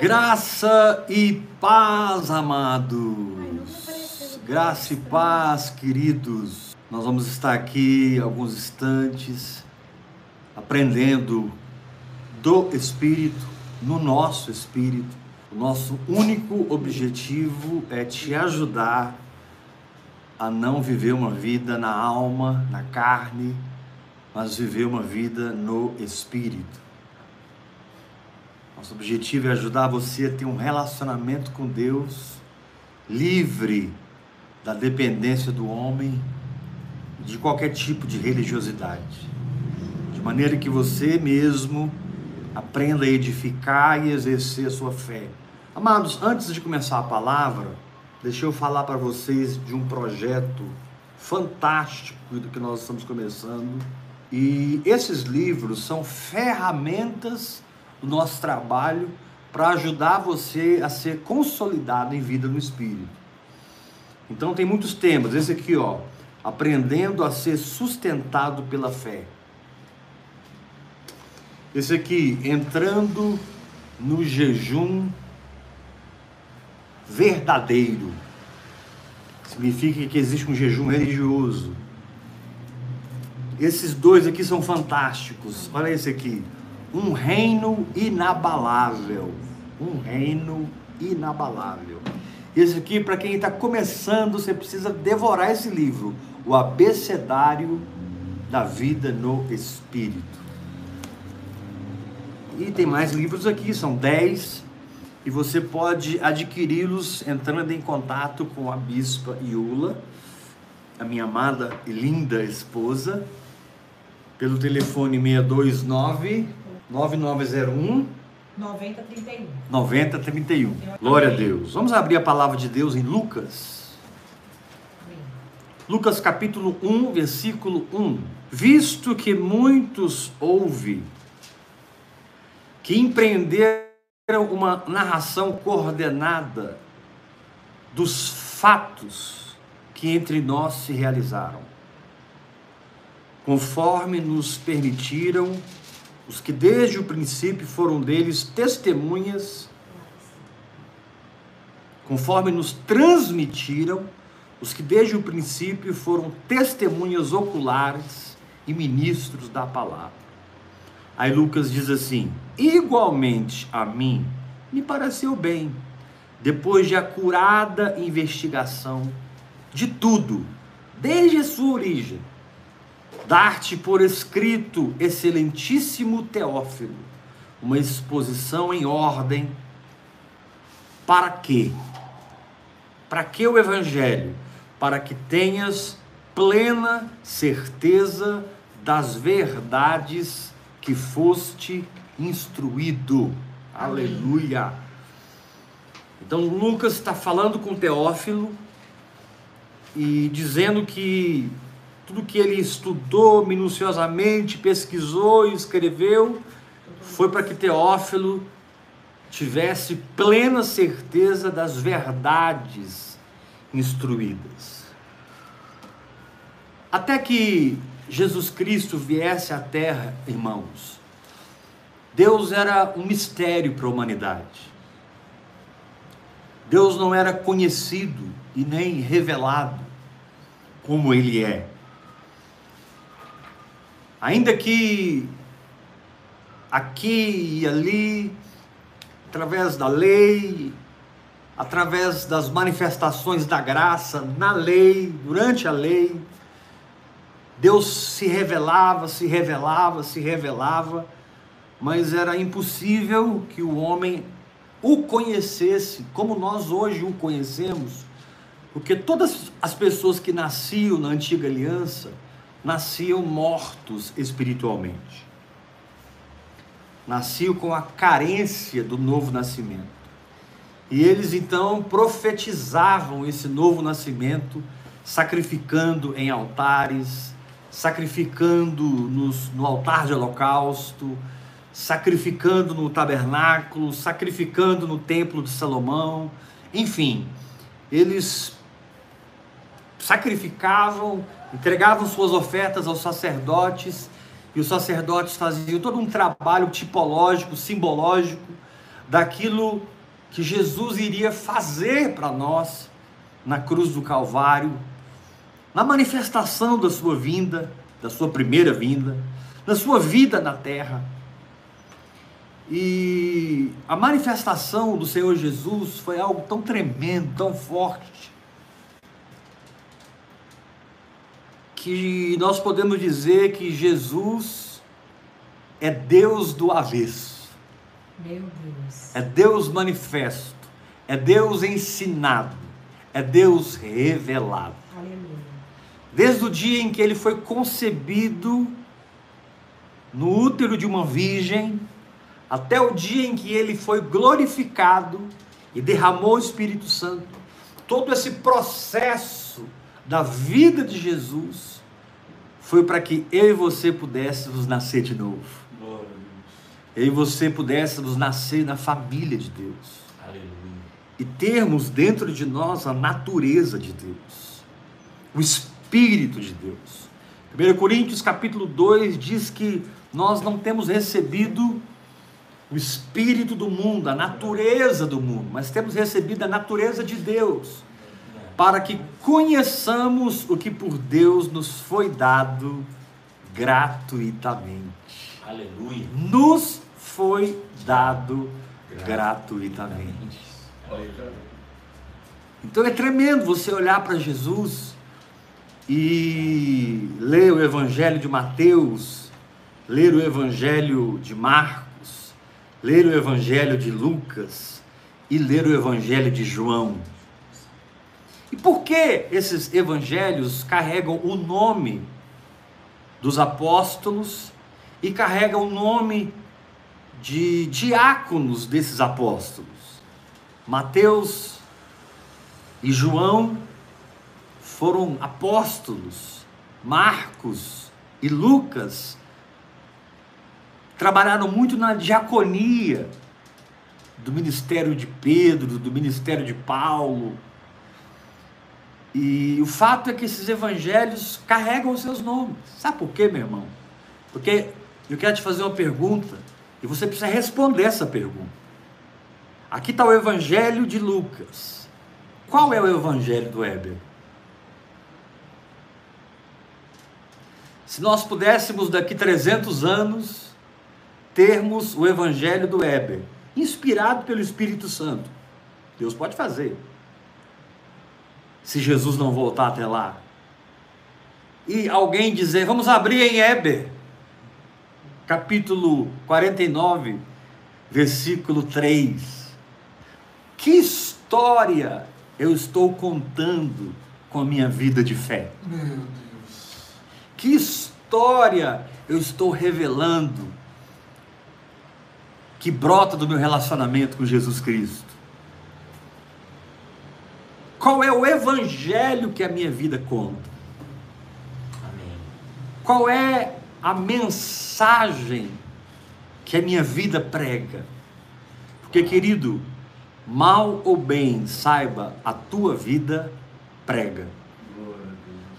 Graça e paz, amados. Graça e paz, queridos. Nós vamos estar aqui alguns instantes aprendendo do Espírito, no nosso Espírito. O nosso único objetivo é te ajudar a não viver uma vida na alma, na carne, mas viver uma vida no Espírito. Nosso objetivo é ajudar você a ter um relacionamento com Deus livre da dependência do homem, de qualquer tipo de religiosidade. De maneira que você mesmo aprenda a edificar e exercer a sua fé. Amados, antes de começar a palavra, deixa eu falar para vocês de um projeto fantástico do que nós estamos começando. E esses livros são ferramentas o nosso trabalho para ajudar você a ser consolidado em vida no Espírito. Então tem muitos temas. Esse aqui, ó, aprendendo a ser sustentado pela fé. Esse aqui, entrando no jejum verdadeiro. Significa que existe um jejum religioso. Esses dois aqui são fantásticos. Olha esse aqui um reino inabalável. Um reino inabalável. Esse aqui, para quem está começando, você precisa devorar esse livro, O Abecedário da Vida no Espírito. E tem mais livros aqui, são 10, e você pode adquiri-los entrando em contato com a Bispa Iula, a minha amada e linda esposa, pelo telefone 629 9901 9031. 9031. Glória a Deus. Vamos abrir a palavra de Deus em Lucas. Lucas capítulo 1, versículo 1. Visto que muitos houve que empreenderam uma narração coordenada dos fatos que entre nós se realizaram, conforme nos permitiram os que desde o princípio foram deles testemunhas, conforme nos transmitiram, os que desde o princípio foram testemunhas oculares e ministros da palavra. Aí Lucas diz assim: igualmente a mim me pareceu bem, depois de acurada investigação de tudo, desde a sua origem, dar-te por escrito, excelentíssimo Teófilo, uma exposição em ordem. Para quê? Para que o Evangelho? Para que tenhas plena certeza das verdades que foste instruído. Amém. Aleluia. Então Lucas está falando com Teófilo e dizendo que tudo que ele estudou minuciosamente, pesquisou e escreveu, foi para que Teófilo tivesse plena certeza das verdades instruídas. Até que Jesus Cristo viesse à terra, irmãos, Deus era um mistério para a humanidade. Deus não era conhecido e nem revelado como ele é. Ainda que aqui e ali, através da lei, através das manifestações da graça na lei, durante a lei, Deus se revelava, se revelava, se revelava, mas era impossível que o homem o conhecesse como nós hoje o conhecemos, porque todas as pessoas que nasciam na antiga aliança, nasciam mortos espiritualmente. Nasciam com a carência do novo nascimento. E eles então profetizavam esse novo nascimento, sacrificando em altares, sacrificando nos, no altar de holocausto, sacrificando no tabernáculo, sacrificando no templo de Salomão, enfim, eles sacrificavam entregavam suas ofertas aos sacerdotes, e os sacerdotes faziam todo um trabalho tipológico, simbológico, daquilo que Jesus iria fazer para nós na cruz do Calvário, na manifestação da sua vinda, da sua primeira vinda, da sua vida na terra. E a manifestação do Senhor Jesus foi algo tão tremendo, tão forte, que nós podemos dizer que Jesus é Deus do avesso. Meu Deus. É Deus manifesto, é Deus ensinado, é Deus revelado. Aleluia. Desde o dia em que ele foi concebido no útero de uma virgem, até o dia em que ele foi glorificado e derramou o Espírito Santo, todo esse processo da vida de Jesus foi para que eu e você pudéssemos nascer de novo. Eu e você pudéssemos nascer na família de Deus. Aleluia. E termos dentro de nós a natureza de Deus, o Espírito de Deus. 1 Coríntios capítulo 2 diz que nós não temos recebido o espírito do mundo, a natureza do mundo, mas temos recebido a natureza de Deus, para que conheçamos o que por Deus nos foi dado gratuitamente. Aleluia. Nos foi dado gratuitamente. Então é tremendo você olhar para Jesus e ler o Evangelho de Mateus, ler o Evangelho de Marcos, ler o Evangelho de Lucas e ler o Evangelho de João. E por que esses evangelhos carregam o nome dos apóstolos e carregam o nome de diáconos desses apóstolos? Mateus e João foram apóstolos, Marcos e Lucas trabalharam muito na diaconia do ministério de Pedro, do ministério de Paulo. E o fato é que esses evangelhos carregam os seus nomes. Sabe por quê, meu irmão? Porque eu quero te fazer uma pergunta e você precisa responder essa pergunta. Aqui está o evangelho de Lucas. Qual é o evangelho do Heber? Se nós pudéssemos daqui 300 anos termos o Evangelho do Heber, inspirado pelo Espírito Santo. Deus pode fazer. Se Jesus não voltar até lá. E alguém dizer, vamos abrir em Heber, capítulo 49, versículo 3. Que história eu estou contando com a minha vida de fé? Meu Deus. Que história eu estou revelando que brota do meu relacionamento com Jesus Cristo? Qual é o evangelho que a minha vida conta? Amém. Qual é a mensagem que a minha vida prega? Porque, querido, mal ou bem, saiba, a tua vida prega.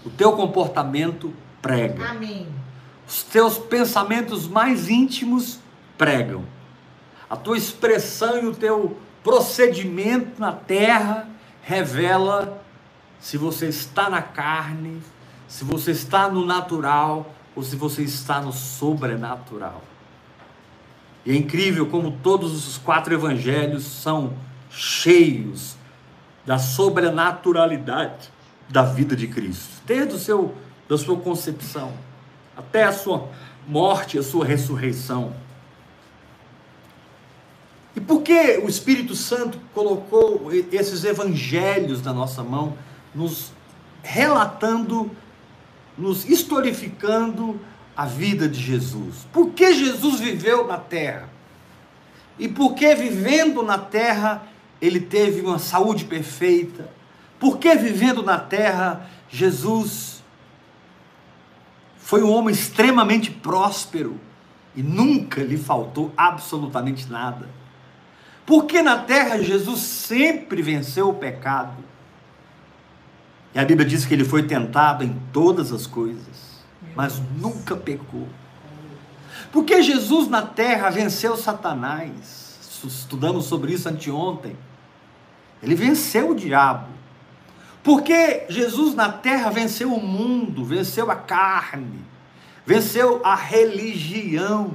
O teu comportamento prega. Amém. Os teus pensamentos mais íntimos pregam. A tua expressão e o teu procedimento na terra revela se você está na carne, se você está no natural ou se você está no sobrenatural. E é incrível como todos os quatro evangelhos são cheios da sobrenaturalidade da vida de Cristo, desde o seu da sua concepção até a sua morte, a sua ressurreição. E por que o Espírito Santo colocou esses evangelhos na nossa mão, nos relatando, nos historificando a vida de Jesus? Por que Jesus viveu na terra? E por que vivendo na terra ele teve uma saúde perfeita? Por que vivendo na terra Jesus foi um homem extremamente próspero e nunca lhe faltou absolutamente nada? Porque na terra Jesus sempre venceu o pecado. E a Bíblia diz que ele foi tentado em todas as coisas, mas nunca pecou. Porque Jesus na terra venceu Satanás, estudamos sobre isso anteontem. Ele venceu o diabo. Porque Jesus na terra venceu o mundo, venceu a carne, venceu a religião.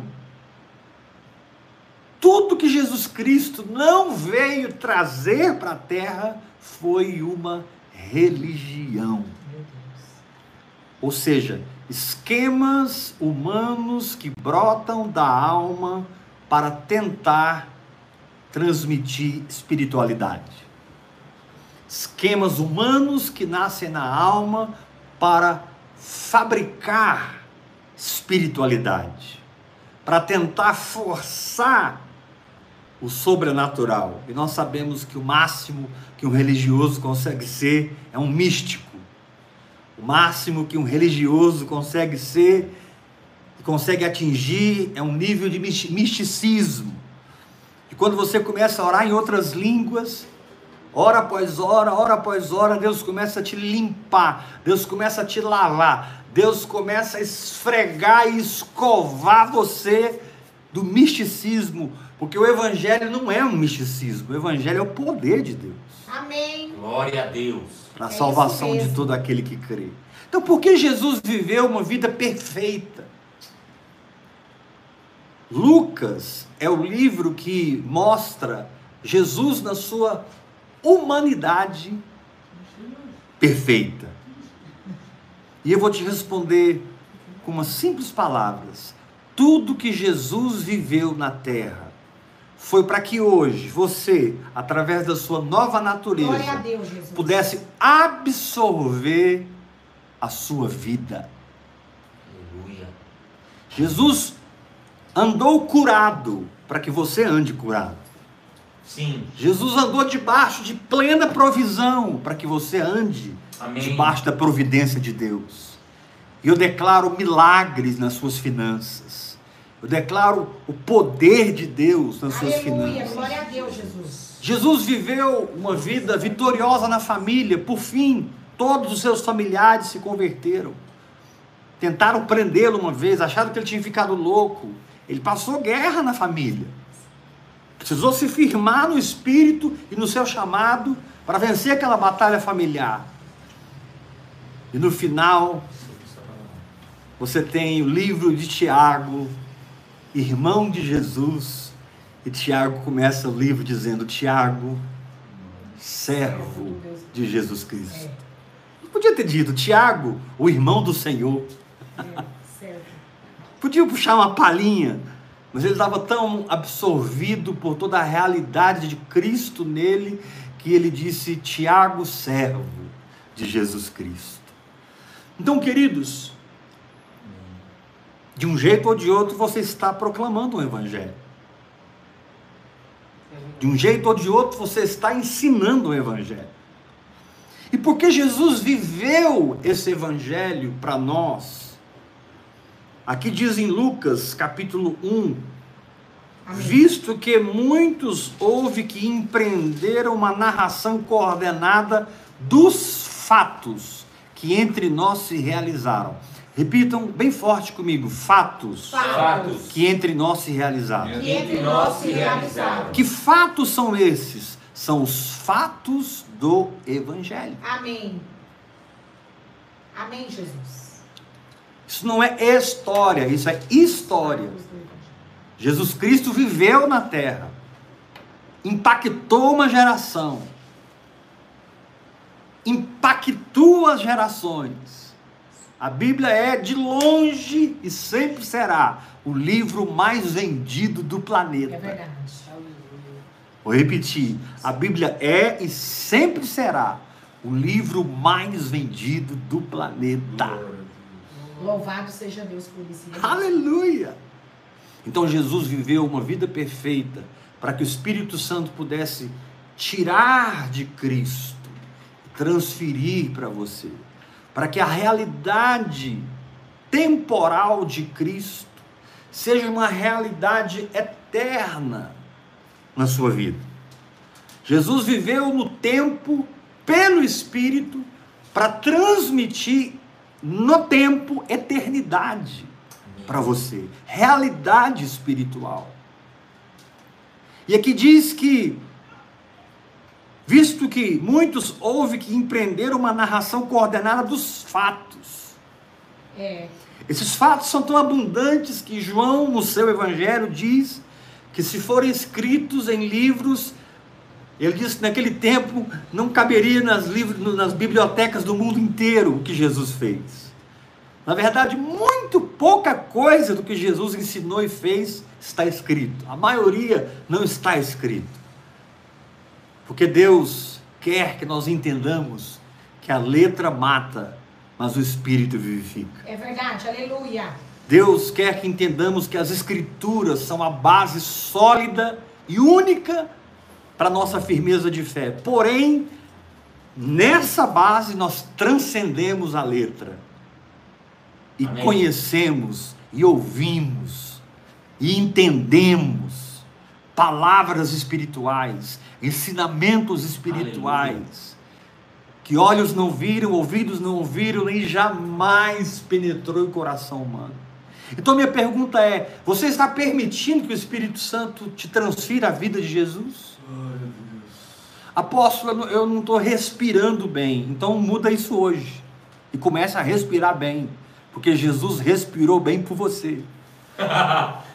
Tudo que Jesus Cristo não veio trazer para a terra foi uma religião. Ou seja, esquemas humanos que brotam da alma para tentar transmitir espiritualidade. Esquemas humanos que nascem na alma para fabricar espiritualidade, para tentar forçar o sobrenatural. E nós sabemos que o máximo que um religioso consegue ser é um místico. O máximo que um religioso consegue ser consegue atingir é um nível de misticismo. E quando você começa a orar em outras línguas, hora após hora, hora após hora, Deus começa a te limpar, Deus começa a te lavar, Deus começa a esfregar e escovar você do misticismo, porque o evangelho não é um misticismo, o evangelho é o poder de Deus. Amém. Glória a Deus. Para a É salvação de todo aquele que crê. Então, por que Jesus viveu uma vida perfeita? Lucas é o livro que mostra Jesus na sua humanidade perfeita. E eu vou te responder com umas simples palavras. Tudo que Jesus viveu na terra foi para que hoje você, através da sua nova natureza, Deus, Jesus. pudesse absorver a sua vida. Aleluia. Jesus andou curado para que você ande curado. Sim. Jesus andou debaixo de plena provisão para que você ande Amém. debaixo da providência de Deus. E eu declaro milagres nas suas finanças. Eu declaro o poder de Deus nas suas Aleluia. finanças. Glória a Deus, Jesus. Jesus viveu uma vida vitoriosa na família. Por fim, todos os seus familiares se converteram. Tentaram prendê-lo uma vez, acharam que ele tinha ficado louco. Ele passou guerra na família. Precisou se firmar no espírito e no seu chamado para vencer aquela batalha familiar. E no final, você tem o livro de Tiago, irmão de Jesus, e Tiago começa o livro dizendo: Tiago, servo de Jesus Cristo. Não podia ter dito Tiago, o irmão do Senhor. É. Podia puxar uma palhinha, mas ele estava tão absorvido por toda a realidade de Cristo nele que ele disse: Tiago, servo de Jesus Cristo. Então, queridos, de um jeito ou de outro você está proclamando o Evangelho. De um jeito ou de outro você está ensinando o Evangelho. E porque Jesus viveu esse Evangelho para nós, aqui diz em Lucas capítulo 1, Amém. visto que muitos houve que empreenderam uma narração coordenada dos fatos que entre nós se realizaram. Repitam bem forte comigo: fatos Fatos. que entre nós se realizaram. Que entre nós se realizaram. Que fatos são esses? São os fatos do Evangelho. Amém. Amém, Jesus. Isso não é história, isso é história. Jesus Cristo viveu na terra, impactou uma geração, impactou as gerações. A Bíblia é, de longe e sempre será, o livro mais vendido do planeta. É verdade. Vou repetir: a Bíblia é e sempre será o livro mais vendido do planeta. Louvado seja Deus por isso. Aleluia! Então Jesus viveu uma vida perfeita para que o Espírito Santo pudesse tirar de Cristo, transferir para você, para que a realidade temporal de Cristo seja uma realidade eterna na sua vida. Jesus viveu no tempo pelo Espírito para transmitir no tempo eternidade para você, realidade espiritual. E aqui diz que, visto que muitos houve que empreender uma narração coordenada dos fatos. É. Esses fatos são tão abundantes que João, no seu evangelho, diz que se forem escritos em livros, ele diz que naquele tempo não caberia nas, livros, nas bibliotecas do mundo inteiro o que Jesus fez. Na verdade, muito pouca coisa do que Jesus ensinou e fez está escrito. A maioria não está escrito. Porque Deus quer que nós entendamos que a letra mata, mas o espírito vivifica. É verdade, aleluia. Deus quer que entendamos que as escrituras são a base sólida e única para nossa firmeza de fé. Porém, nessa base nós transcendemos a letra e Amém. conhecemos e ouvimos e entendemos palavras espirituais, ensinamentos espirituais que olhos não viram, ouvidos não ouviram, nem jamais penetrou o coração humano. Então minha pergunta é: você está permitindo que o Espírito Santo te transfira a vida de Jesus? Apóstolo, eu não- eu não estou respirando bem, então muda isso hoje e começa a respirar bem, porque Jesus respirou bem por você.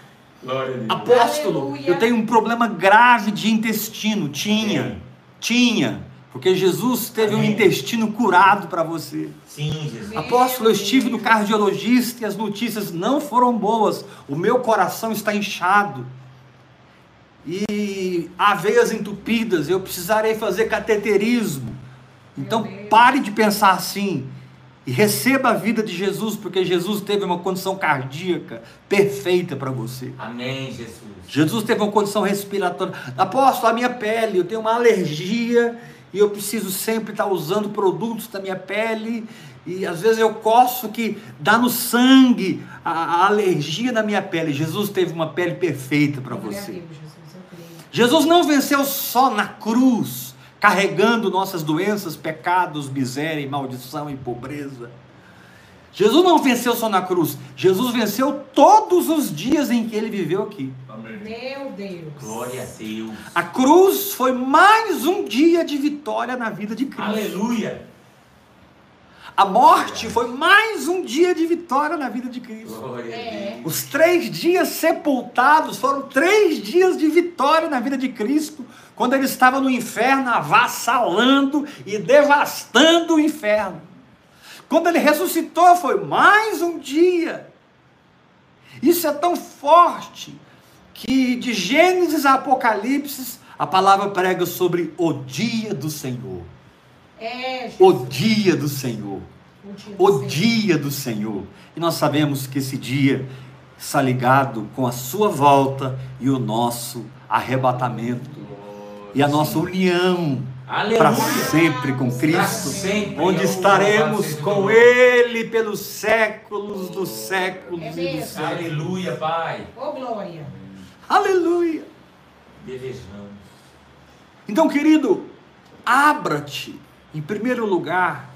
Apóstolo, Aleluia. eu tenho um problema grave de intestino. Tinha, Sim. tinha, porque Jesus teve um Amém. intestino curado para você. Sim, Jesus. Apóstolo, eu estive no cardiologista e as notícias não foram boas. O meu coração está inchado. E há veias entupidas, eu precisarei fazer cateterismo. Então pare de pensar assim e receba a vida de Jesus, porque Jesus teve uma condição cardíaca perfeita para você. Amém, Jesus. Jesus teve uma condição respiratória. Apóstolo, a minha pele, eu tenho uma alergia e eu preciso sempre estar usando produtos da minha pele. E às vezes eu coço que dá no sangue a, a alergia na minha pele. Jesus teve uma pele perfeita para você. Jesus, eu creio. Jesus não venceu só na cruz, carregando nossas doenças, pecados, miséria, e maldição e pobreza. Jesus não venceu só na cruz, Jesus venceu todos os dias em que ele viveu aqui. Meu Deus. Glória a Deus. A cruz foi mais um dia de vitória na vida de Cristo. Aleluia. A morte foi mais um dia de vitória na vida de Cristo. Glória É. a Deus. Os três dias sepultados foram três dias de vitória na vida de Cristo, quando ele estava no inferno, avassalando e devastando o inferno. Quando ele ressuscitou, foi mais um dia. Isso é tão forte que de Gênesis a Apocalipse, a palavra prega sobre o dia do Senhor. É. O dia do Senhor O dia do Senhor. E nós sabemos que esse dia está ligado com a sua volta e o nosso arrebatamento e a nossa união para sempre com Cristo, sempre. onde estaremos com Ele pelos séculos dos séculos É e dos séculos. Aleluia, Pai. Ô, glória. Aleluia! Desejamos. Então, querido, abra-te, em primeiro lugar,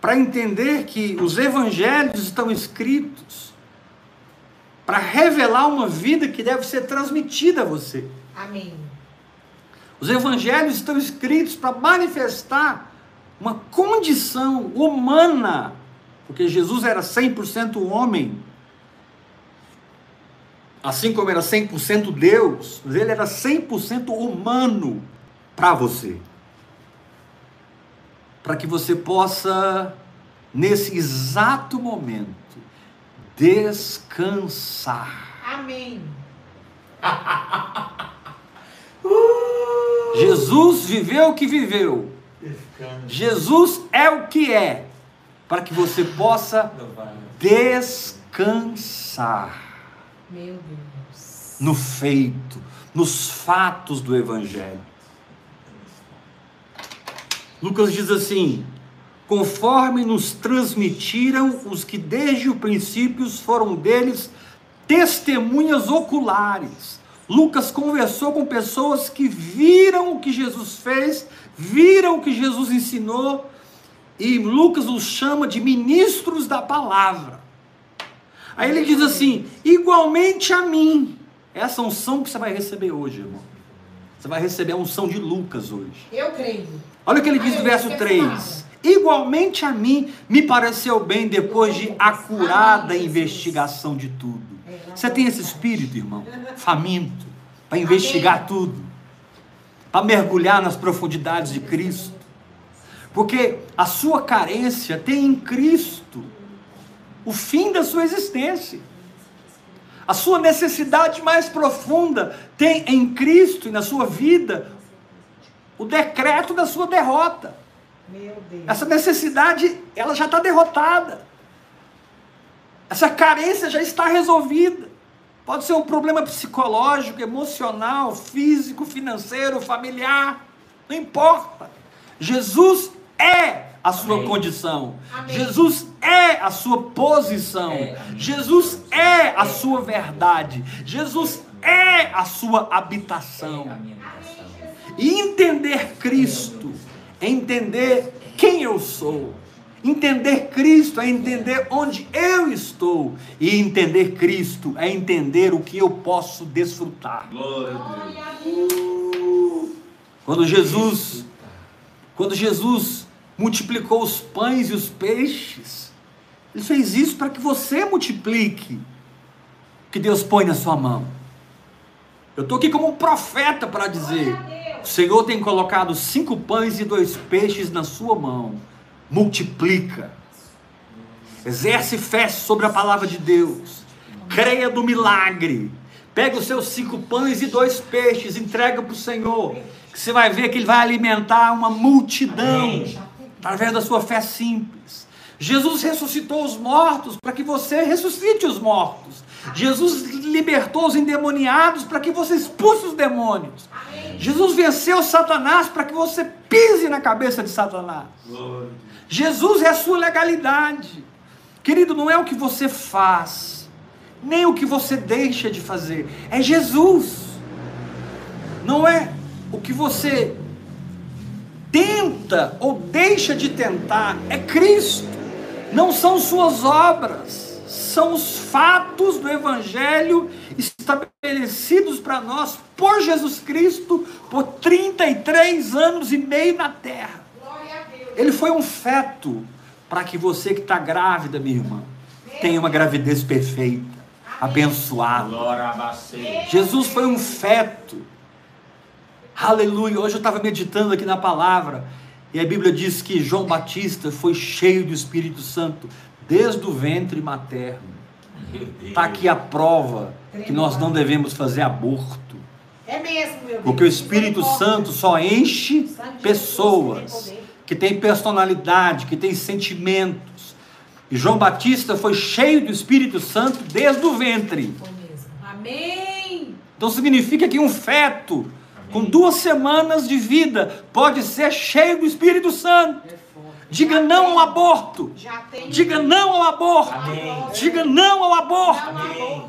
para entender que os evangelhos estão escritos para revelar uma vida que deve ser transmitida a você. Amém. Os evangelhos estão escritos para manifestar uma condição humana, porque Jesus era 100% homem, assim como era 100% Deus, mas ele era 100% humano para você. Para que você possa, nesse exato momento, descansar. Amém. Jesus viveu o que viveu. Jesus é o que é, para que você possa descansar Meu Deus. no feito, nos fatos do Evangelho. Lucas diz assim: conforme nos transmitiram os que desde o princípio foram deles testemunhas oculares. Lucas conversou com pessoas que viram o que Jesus fez, viram o que Jesus ensinou, e Lucas os chama de ministros da palavra. Aí ele diz assim: igualmente a mim, essa unção que você vai receber hoje, irmão. Você vai receber a unção de Lucas hoje. Eu creio. Olha o que ele diz no verso 3. Igualmente a mim me pareceu bem depois de acurada investigação de tudo. Você tem esse espírito, irmão, faminto, para investigar tudo, para mergulhar nas profundidades de Cristo. Porque a sua carência tem em Cristo o fim da sua existência. A sua necessidade mais profunda tem em Cristo e na sua vida o decreto da sua derrota. Essa necessidade, ela já está derrotada. Essa carência já está resolvida. Pode ser um problema psicológico, emocional, físico, financeiro, familiar. Não importa. Jesus é a sua Amém. condição. Amém. Jesus é a sua posição. É. Jesus é a sua verdade. Jesus é a sua É habitação. habitação. E entender Cristo é entender quem eu sou. Entender Cristo é entender onde eu estou. E entender Cristo é entender o que eu posso desfrutar. Glória a Deus. Quando Jesus, quando Jesus multiplicou os pães e os peixes, ele fez isso para que você multiplique o que Deus põe na sua mão. Eu estou aqui como um profeta para dizer: o. Senhor tem colocado cinco pães e dois peixes na sua mão. Multiplica. Exerce fé sobre a palavra de Deus. Creia do milagre. Pega os seus cinco pães e dois peixes, entrega para o Senhor. Que você vai ver que Ele vai alimentar uma multidão através da sua fé simples. Jesus ressuscitou os mortos para que você ressuscite os mortos. Jesus libertou os endemoniados para que você expulse os demônios. Jesus venceu Satanás para que você pise na cabeça de Satanás. Glória. Jesus é a sua legalidade. Querido, não é o que você faz, nem o que você deixa de fazer, é Jesus. Não é o que você tenta ou deixa de tentar, é Cristo. Não são suas obras, são os fatos do Evangelho estabelecidos para nós por Jesus Cristo por 33 anos e meio na terra. Ele foi um feto para que você que está grávida, minha irmã, tenha uma gravidez perfeita, abençoada. Jesus foi um feto. Aleluia. Hoje eu estava meditando aqui na palavra e a Bíblia diz que João Batista foi cheio do Espírito Santo desde o ventre materno. Está aqui a prova que nós não devemos fazer aborto. É mesmo, meu Deus. Porque o Espírito. Santo só enche pessoas. Que têm personalidade, que têm sentimentos. E João Batista foi cheio do Espírito Santo desde o ventre. Amém. Então significa que um feto com duas semanas de vida pode ser cheio do Espírito Santo. É. Diga não tem- ao aborto. Tem. Diga não ao aborto. Amém. Diga não ao aborto. Amém.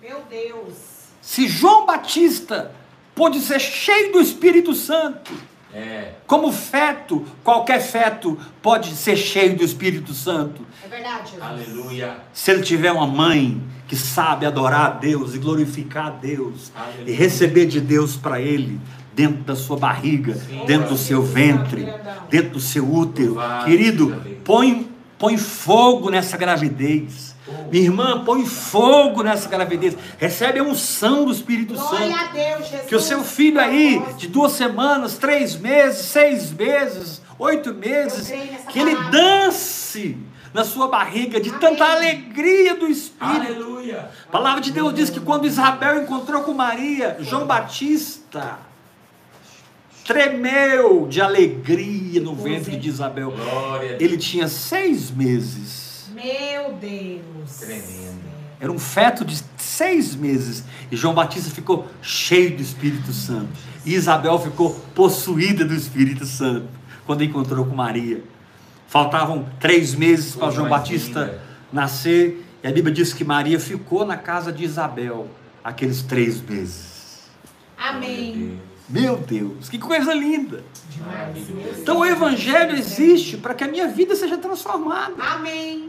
Meu Deus. Se João Batista pôde ser cheio do Espírito Santo, É. como feto, qualquer feto pode ser cheio do Espírito Santo. É verdade. Aleluia. Se ele tiver uma mãe que sabe adorar a Deus e glorificar a Deus Aleluia. e receber de Deus para ele dentro da sua barriga, Sim. dentro do seu ventre, dentro do seu útero. Querido, põe, põe fogo nessa gravidez. Minha irmã, põe fogo nessa gravidez. Recebe a unção do Espírito Glória Santo. a Deus, Jesus. Que o seu filho aí, de duas semanas, três meses, seis meses, oito meses, que ele palavra. dance na sua barriga de tanta Amém. alegria do Espírito. Aleluia. A palavra de Deus diz que quando Isabel encontrou com Maria, João Batista tremeu de alegria no ventre de Isabel. Ele tinha seis meses. Meu Deus. Tremendo. Era um feto de seis meses. E João Batista ficou cheio do Espírito Santo. E Isabel ficou possuída do Espírito Santo quando encontrou com Maria. Faltavam três meses para João Batista linda. nascer. E a Bíblia diz que Maria ficou na casa de Isabel aqueles três meses. Amém. Meu Deus, que coisa linda! Demais. Então o. Evangelho existe para que a minha vida seja transformada. Amém.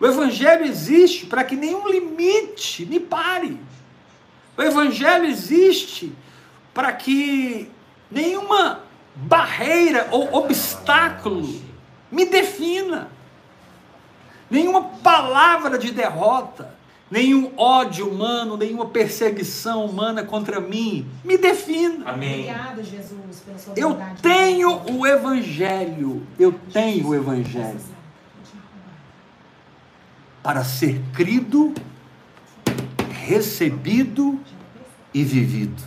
O Evangelho existe para que nenhum limite me pare. O Evangelho existe para que nenhuma barreira ou obstáculo me defina. Nenhuma palavra de derrota, nenhum ódio humano, nenhuma perseguição humana contra mim me defina. Amém. Obrigada, Jesus, pela sua Eu tenho o evangelho, eu tenho o evangelho para ser crido, recebido e vivido.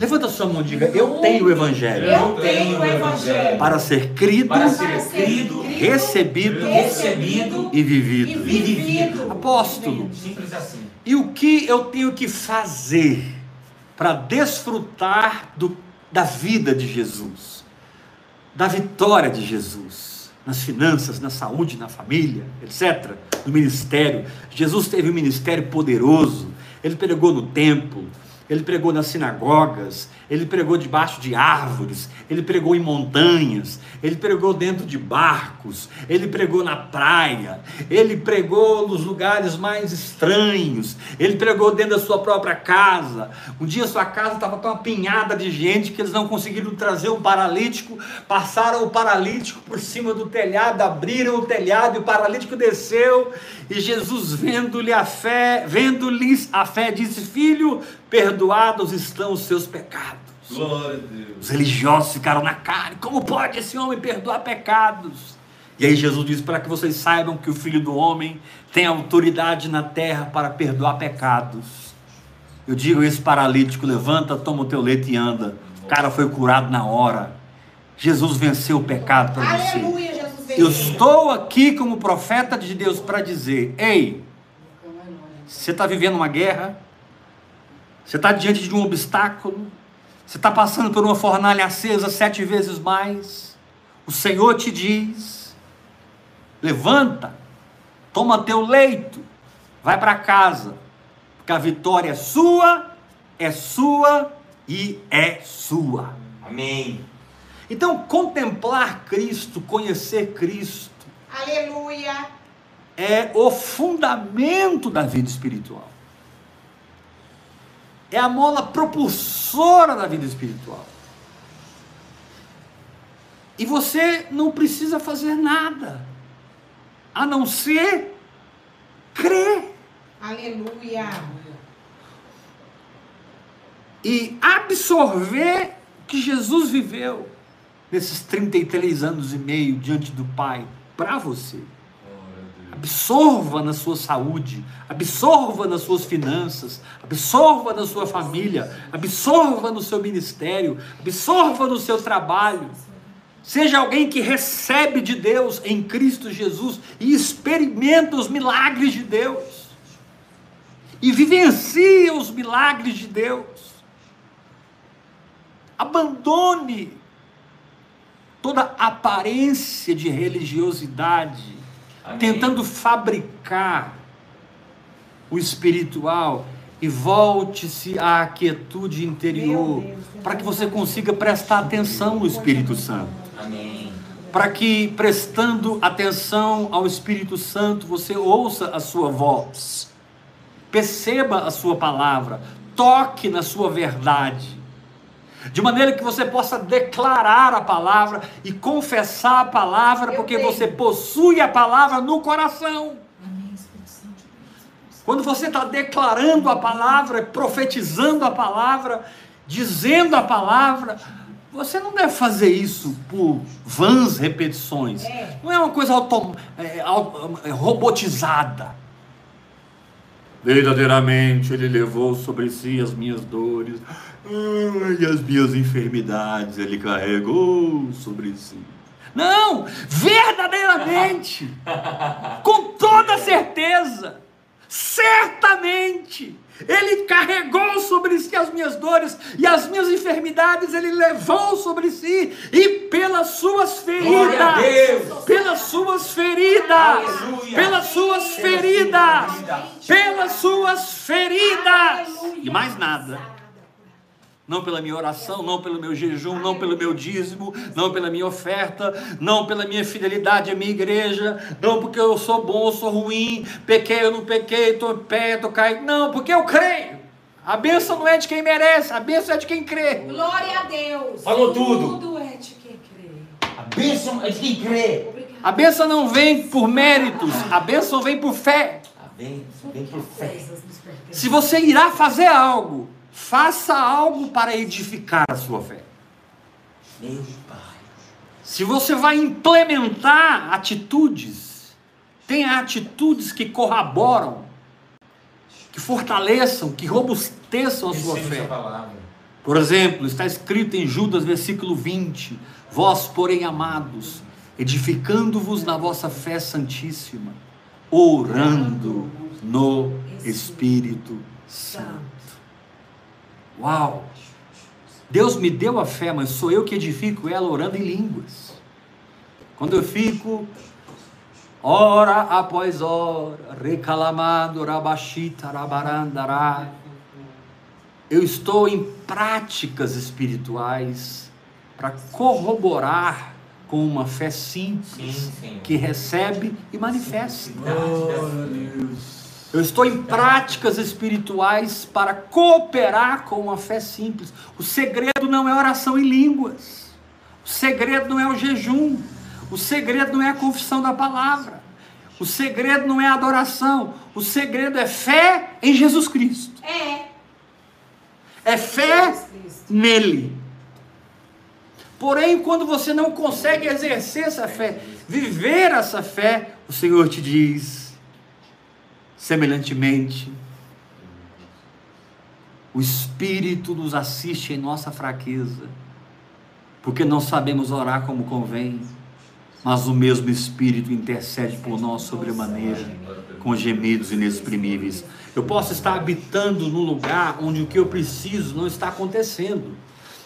Levanta sua mão e diga: Eu tenho o evangelho Eu tenho o evangelho para ser crido, Para ser crido, recebido recebido e e vivido. vivido. Apóstolo, Simples assim. E o que eu tenho que fazer para desfrutar do, da vida de Jesus, da vitória de Jesus, nas finanças, na saúde, na família, etc., no ministério? Jesus teve um ministério poderoso, ele pregou no templo, ele pregou nas sinagogas, ele pregou debaixo de árvores, ele pregou em montanhas, ele pregou dentro de barcos, ele pregou na praia, ele pregou nos lugares mais estranhos, ele pregou dentro da sua própria casa. Um dia sua casa estava tão apinhada de gente que eles não conseguiram trazer um paralítico, passaram o paralítico por cima do telhado, abriram o telhado e o paralítico desceu, e Jesus vendo-lhe a fé, vendo-lhes a fé, disse: "Filho, perdoados estão os seus pecados". Glória a Deus. Os religiosos ficaram na cara. Como pode esse homem perdoar pecados? E aí Jesus diz para que vocês saibam que o Filho do Homem tem autoridade na terra para perdoar pecados. Eu digo a esse paralítico: levanta, toma o teu leite e anda. O cara foi curado na hora. Jesus venceu o pecado para você. Aleluia, Jesus Eu venceu. estou aqui como profeta de Deus para dizer: ei, você está vivendo uma guerra, você está diante de um obstáculo, você está passando por uma fornalha acesa sete vezes mais. O Senhor te diz: levanta, toma teu leito, vai para casa, porque a vitória é sua, é sua e é sua. Amém. Então, contemplar Cristo, conhecer Cristo, Aleluia. é o fundamento da vida espiritual. É a mola propulsora da vida espiritual. E você não precisa fazer nada, a não ser crer Aleluia. e absorver o que Jesus viveu nesses 33 anos e meio diante do Pai para você. Absorva na sua saúde, absorva nas suas finanças, absorva na sua família, absorva no seu ministério, absorva no seu trabalho. Seja alguém que recebe de Deus em Cristo Jesus e experimenta os milagres de Deus. E vivencia os milagres de Deus. Abandone toda aparência de religiosidade Amém. tentando fabricar o espiritual e volte-se à quietude interior, para que você consiga prestar atenção no Espírito Santo. Amém. Para que, prestando atenção ao Espírito Santo, você ouça a sua voz, perceba a sua palavra, toque na sua verdade, de maneira que você possa declarar a palavra e confessar a palavra, Eu porque tenho. você possui a palavra no coração. Quando você está declarando a palavra, profetizando a palavra, dizendo a palavra, você não deve fazer isso por vãs repetições. É. Não é uma coisa autom- é, é, robotizada. Verdadeiramente Ele levou sobre si as minhas dores e as minhas enfermidades Ele carregou sobre si. Não, verdadeiramente, com toda certeza, certamente, Ele carregou sobre si as minhas dores e as minhas enfermidades Ele levou sobre si e pelas suas feridas, pelas suas feridas, pelas suas feridas, pelas suas feridas. E mais nada. Não pela minha oração, não pelo meu jejum, não pelo meu dízimo, não pela minha oferta, não pela minha fidelidade à minha igreja, não porque eu sou bom ou sou ruim, pequei ou não pequei, estou em pé, estou caído. Não, porque eu creio. A bênção não é de quem merece, a bênção é de quem crê. Glória a Deus. Falou tudo. Tudo é de quem crê. A bênção é de quem crê. A bênção não vem por méritos, a bênção vem por fé. A bênção vem por fé. Se você irá fazer algo, faça algo para edificar a sua fé. Meu Pai. Se você vai implementar atitudes, tenha atitudes que corroboram, que fortaleçam, que robusteçam a sua fé. Por exemplo, está escrito em Judas, versículo 20: Vós, porém, amados, edificando-vos na vossa fé santíssima, orando no Espírito Santo. Uau! Deus me deu a fé, mas sou eu que edifico ela orando em línguas. Quando eu fico hora após hora, recalamando, rabachita, rabarandará, eu estou em práticas espirituais para corroborar com uma fé simples Sim, Senhor. que recebe e manifesta. Glória a Deus. Eu estou em práticas espirituais para cooperar com uma fé simples. O segredo não é oração em línguas. O segredo não é o jejum. O segredo não é a confissão da palavra. O segredo não é a adoração. O segredo é fé em Jesus Cristo. É. É fé nele. Porém, quando você não consegue exercer essa fé, viver essa fé, o Senhor te diz, semelhantemente, o Espírito nos assiste em nossa fraqueza, porque não sabemos orar como convém, mas o mesmo Espírito intercede por nós sobremaneira, com gemidos inexprimíveis. Eu posso estar habitando num lugar onde o que eu preciso não está acontecendo.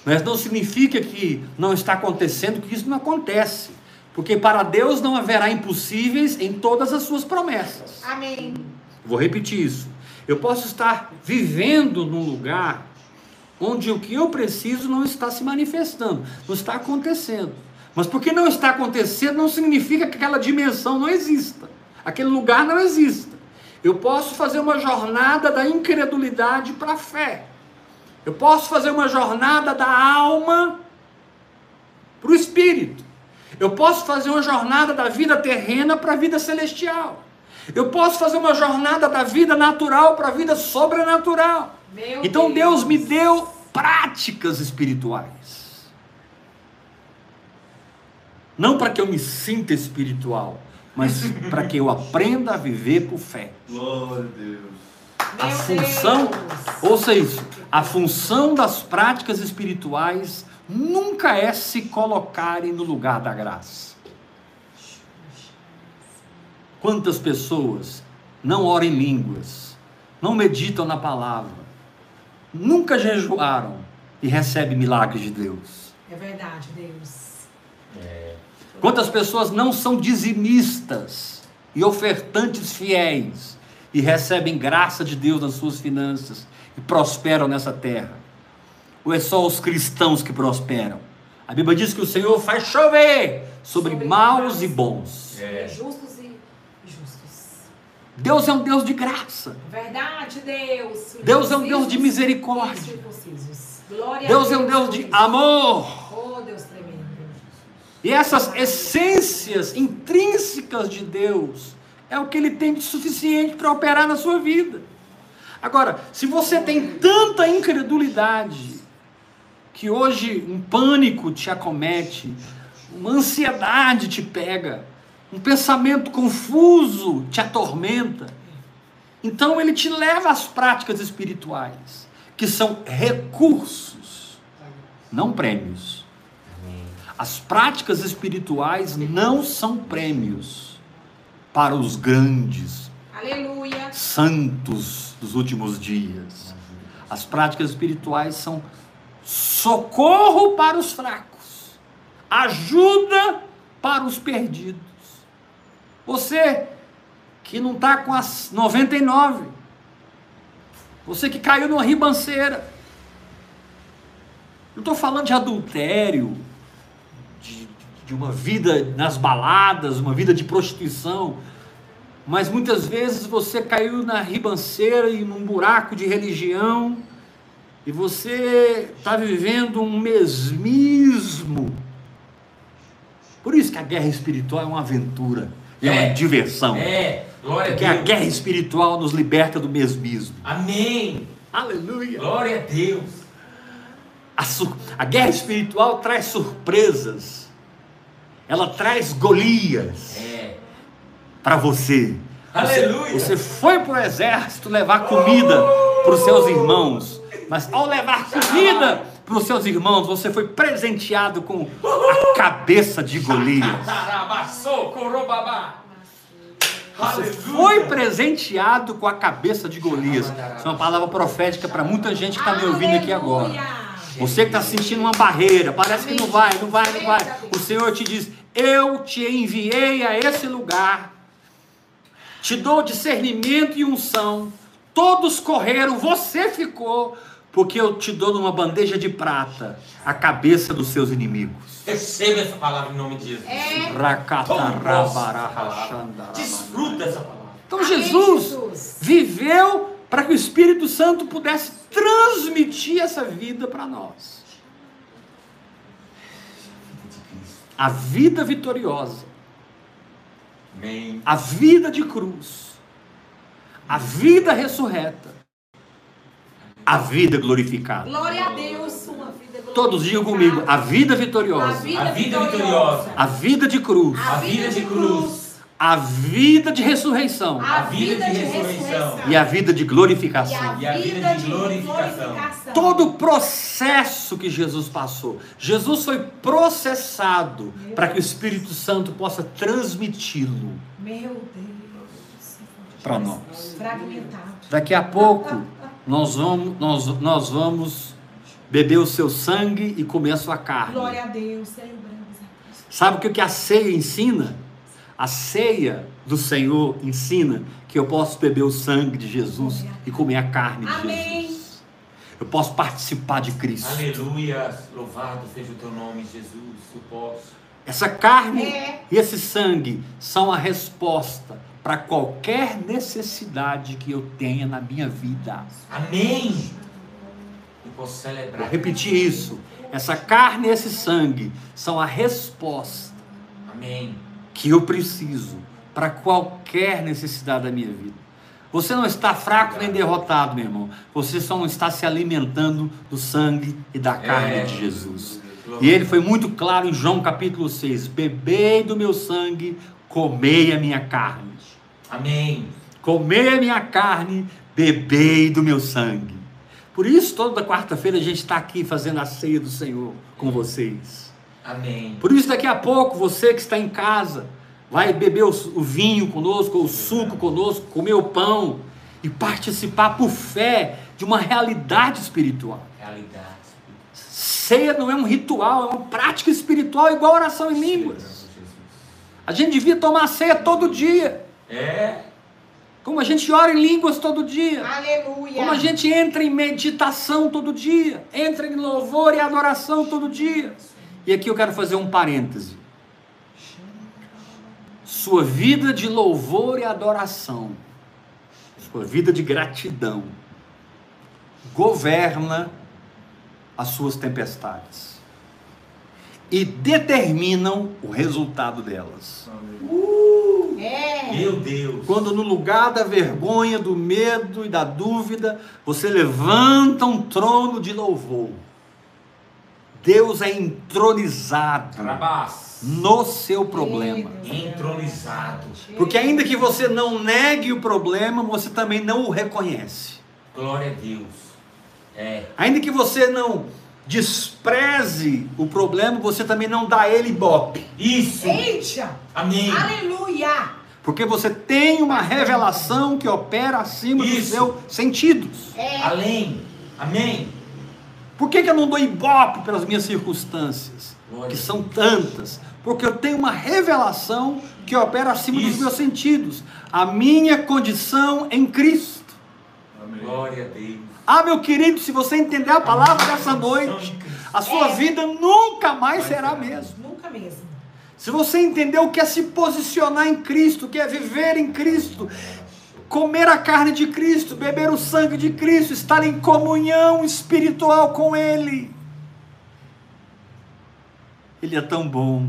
Mas não significa que não está acontecendo, que isso não acontece. Porque para Deus não haverá impossíveis em todas as suas promessas. Amém. Vou repetir isso. Eu posso estar vivendo num lugar onde o que eu preciso não está se manifestando, não está acontecendo. Mas porque não está acontecendo, não significa que aquela dimensão não exista, aquele lugar não exista. Eu posso fazer uma jornada da incredulidade para a fé. Eu posso fazer uma jornada da alma para o espírito. Eu posso fazer uma jornada da vida terrena para a vida celestial. Eu posso fazer uma jornada da vida natural para a vida sobrenatural. Meu Então Deus me deu práticas espirituais. Não para que eu me sinta espiritual, mas para que eu aprenda a viver por fé. Glória a Deus. A Meu função, Deus. ouça isso, a função das práticas espirituais nunca é se colocarem no lugar da graça. Quantas pessoas não oram em línguas, não meditam na palavra, nunca jejuaram e recebem milagres de Deus? É verdade, Deus. Quantas pessoas não são dizimistas e ofertantes fiéis e recebem graça de Deus nas suas finanças e prosperam nessa terra? Ou é só os cristãos que prosperam? A Bíblia diz que o Senhor faz chover sobre, Sobre maus e bons. É. Justos e justos. Deus é um Deus de graça. Verdade, Deus. Deus é um Deus de misericórdia. Deus é um Deus de amor. Oh, Deus tremendo. E essas essências intrínsecas de Deus é o que ele tem de suficiente para operar na sua vida. Agora, se você tem tanta incredulidade que hoje um pânico te acomete, uma ansiedade te pega, um pensamento confuso te atormenta, então ele te leva às práticas espirituais, que são recursos, não prêmios. As práticas espirituais não são prêmios para os grandes Aleluia. santos dos últimos dias. As práticas espirituais são socorro para os fracos, ajuda para os perdidos. Você que não está com as 99, você que caiu numa ribanceira. Não estou falando de adultério, de, de uma vida nas baladas, uma vida de prostituição. mas muitas vezes você caiu na ribanceira e num buraco de religião e você está vivendo um mesmismo. Por isso que a guerra espiritual é uma aventura, é, É. uma diversão. É, glória Porque a a Deus. guerra espiritual nos liberta do mesmismo. Amém. Aleluia! Glória a Deus. A, a guerra espiritual traz surpresas. Ela traz Golias É. para você. Você- Aleluia. Você foi para o exército levar comida para os seus irmãos. Mas ao levar comida para os seus irmãos, você foi presenteado com a cabeça de Golias. Você foi presenteado com a cabeça de Golias. Isso é uma palavra profética para muita gente que está me ouvindo aqui agora. Você que está sentindo uma barreira, parece que não vai, não vai, não vai. O Senhor te diz: Eu te enviei a esse lugar, te dou discernimento e unção. Todos correram, você ficou, porque eu te dou numa bandeja de prata a cabeça dos seus inimigos. Receba essa palavra em nome de Jesus. É. Desfruta essa palavra. Então Amém, Jesus Jesus. viveu para que o Espírito Santo pudesse transmitir essa vida para nós. A vida vitoriosa, Amém. a vida de cruz, a vida ressurreta, a vida glorificada. Glória a Deus, uma vida gloriosa. Todos digam comigo, a vida A vitoriosa, vida, A vida vitoriosa. a vida de cruz, A vida de cruz. a vida de ressurreição A vida de ressurreição. e a vida de glorificação. E a vida de glorificação. todo o processo que Jesus passou. Jesus foi processado para que o Espírito Santo possa transmiti-lo Meu Deus. para nós. Fragmentado. Daqui a pouco nós vamos, nós, nós vamos beber o seu sangue e comer a sua carne. Glória a Deus. Deus. Sabe o que que a ceia ensina? A ceia do Senhor ensina que eu posso beber o sangue de Jesus e comer a carne de Amém. Jesus. Eu posso participar de Cristo. Aleluia. Louvado seja o teu nome, Jesus. Eu posso. Essa carne É. e esse sangue são a resposta para qualquer necessidade que eu tenha na minha vida. Amém. Eu posso Vou celebrar. repetir isso. Essa carne e esse sangue são a resposta Amém. que eu preciso para qualquer necessidade da minha vida. Você não está fraco nem derrotado, meu irmão. Você só não está se alimentando do sangue e da carne É. de Jesus. E ele foi muito claro em João capítulo 6: Bebei do meu sangue, comei a minha carne. Amém. Comei a minha carne, bebei do meu sangue. Por isso, toda quarta-feira a gente está aqui fazendo a ceia do Senhor com vocês. Amém. Por isso, daqui a pouco, você que está em casa, vai beber o, o vinho conosco, o suco conosco, comer o pão e participar por fé de uma realidade espiritual. Realidade. Ceia não é um ritual, é uma prática espiritual igual oração em línguas. A gente devia tomar ceia todo dia, É. como a gente ora em línguas todo dia. Aleluia. Como a gente entra em meditação todo dia, entra em louvor e adoração todo dia. E aqui eu quero fazer um parêntese. Sua vida de louvor e adoração, sua vida de gratidão, governa as suas tempestades e determinam o resultado delas. É. Meu Deus. Quando no lugar da vergonha, do medo e da dúvida, você levanta um trono de louvor. Deus é entronizado Trabás. no seu problema. Entronizado. Porque ainda que você não negue o problema, você também não o reconhece. Glória a Deus. É. Ainda que você não despreze o problema, você também não dá ele ibope. Isso. Eita. Amém. Aleluia. Porque você tem uma revelação que opera acima dos Isso. seus sentidos. É. Além. Amém. Por que, que eu não dou ibope pelas minhas circunstâncias? Glória. Que são tantas. Porque eu tenho uma revelação que opera acima dos Isso. meus sentidos. A minha condição em Cristo. Glória a Deus. Ah, meu querido, se você entender a palavra dessa noite, a sua É. vida nunca mais será a mesma. Nunca mesmo. Se você entendeu o que é se posicionar em Cristo, o que é viver em Cristo, comer a carne de Cristo, beber o sangue de Cristo, estar em comunhão espiritual com Ele. Ele é tão bom.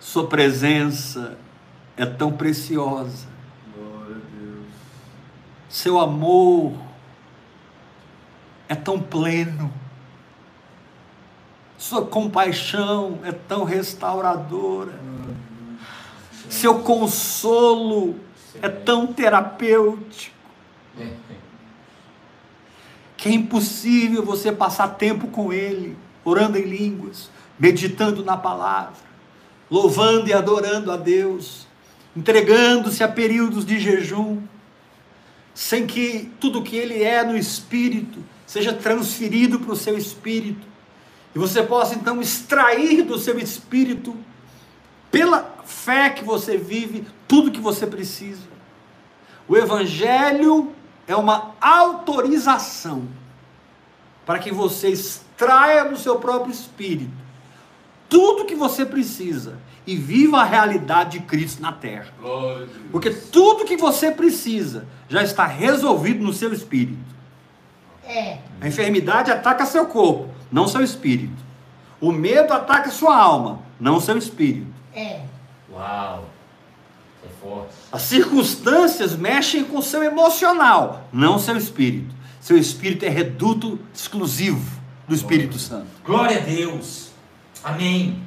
Sua presença é tão preciosa. Glória a Deus. Seu amor é tão pleno. Sua compaixão é tão restauradora. Seu consolo é tão terapêutico que é impossível você passar tempo com Ele, orando em línguas, meditando na palavra, louvando e adorando a Deus, entregando-se a períodos de jejum, sem que tudo que Ele é no Espírito seja transferido para o seu espírito, e você possa então extrair do seu espírito, pela fé que você vive, tudo que você precisa. O Evangelho é uma autorização para que você extraia do seu próprio espírito tudo que você precisa e viva a realidade de Cristo na terra. Porque tudo que você precisa já está resolvido no seu espírito. É. A enfermidade ataca seu corpo, não seu espírito. O medo ataca sua alma, não seu espírito. É. Uau. É forte. As circunstâncias mexem com seu emocional, não seu espírito. Seu espírito é reduto exclusivo do Espírito Santo. Glória a Deus. Amém.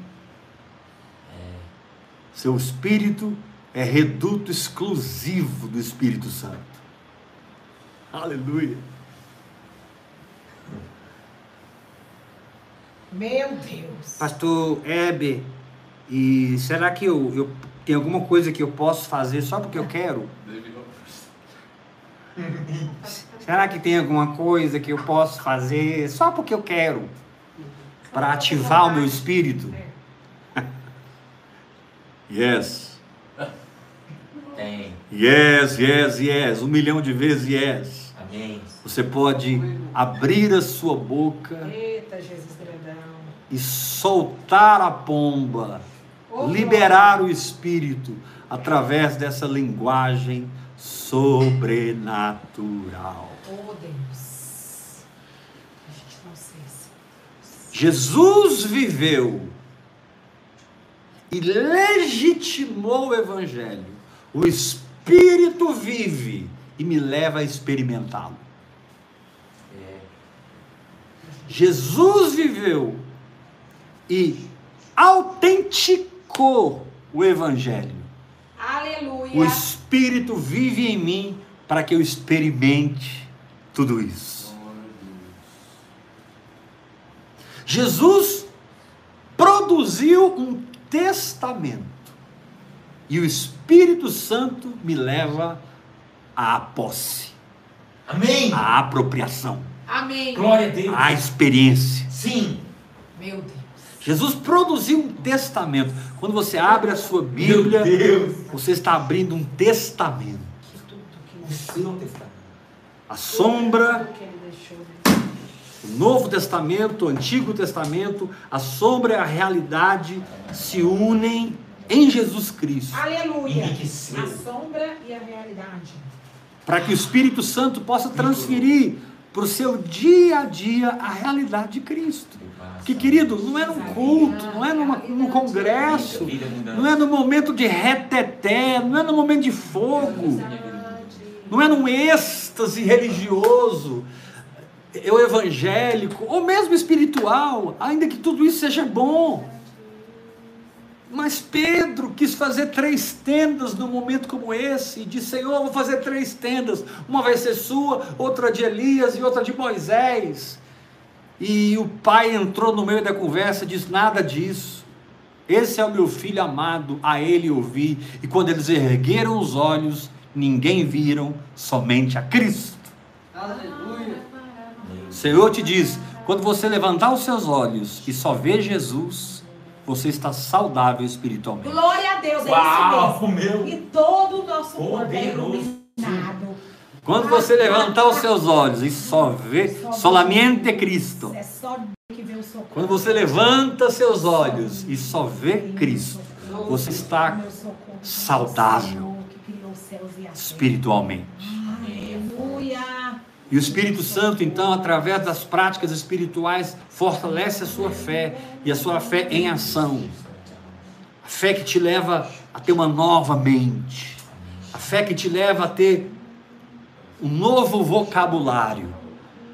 Seu espírito é reduto exclusivo do Espírito Santo. Aleluia. Meu Deus. Pastor Heber, e será que eu, eu tem alguma coisa que eu posso fazer só porque eu quero? Será que tem alguma coisa que eu posso fazer só porque eu quero? Para ativar o meu espírito? Yes. Tem. Yes, yes, yes. Um milhão de vezes yes. Amém. Você pode abrir a sua boca Eita, Jesus. E soltar a pomba, Oh, liberar o espírito através dessa linguagem sobrenatural. Oh, Deus. A gente não sei se. Jesus viveu e legitimou o evangelho. O espírito vive e me leva a experimentá-lo. É. Jesus viveu e autenticou o Evangelho. Aleluia. O Espírito vive em mim para que eu experimente tudo isso. Jesus produziu um testamento e o Espírito Santo me leva à posse, Amém. à apropriação, Amém. Glória a Deus. à experiência. Sim. Meu Deus. Jesus produziu um testamento. Quando você abre a sua Bíblia, Meu Deus. você está abrindo um testamento. A sombra, né? o Novo Testamento, o Antigo Testamento, a sombra e a realidade se unem em Jesus Cristo, Aleluia. A sombra e a realidade. para que o Espírito Santo possa transferir para o seu dia a dia a realidade de Cristo. Porque, querido, não é num culto, não é numa, num congresso, não é no momento de reteté, não é no momento de fogo. não é num êxtase religioso, ou evangélico, ou mesmo espiritual, ainda que tudo isso seja bom. Mas Pedro quis fazer três tendas num momento como esse, e disse: Senhor, vou fazer três tendas, uma vai ser sua, outra de Elias e outra de Moisés. E o pai entrou no meio da conversa e disse: Nada disso. Esse é o meu filho amado, a ele ouvi. E quando eles ergueram os olhos, ninguém viram, somente a Cristo. Aleluia. O Senhor te diz: quando você levantar os seus olhos e só ver Jesus, você está saudável espiritualmente. Glória a Deus. É Uau, isso mesmo. meu. E todo o nosso corpo é iluminado Quando você levantar os seus olhos e só ver, solamente Cristo. É. Quando você levanta seus olhos e só vê Cristo, você está socorro, saudável terra. espiritualmente. Aleluia. E o Espírito Santo, então, através das práticas espirituais, fortalece a sua fé e a sua fé em ação. A fé que te leva a ter uma nova mente. A fé que te leva a ter um novo vocabulário.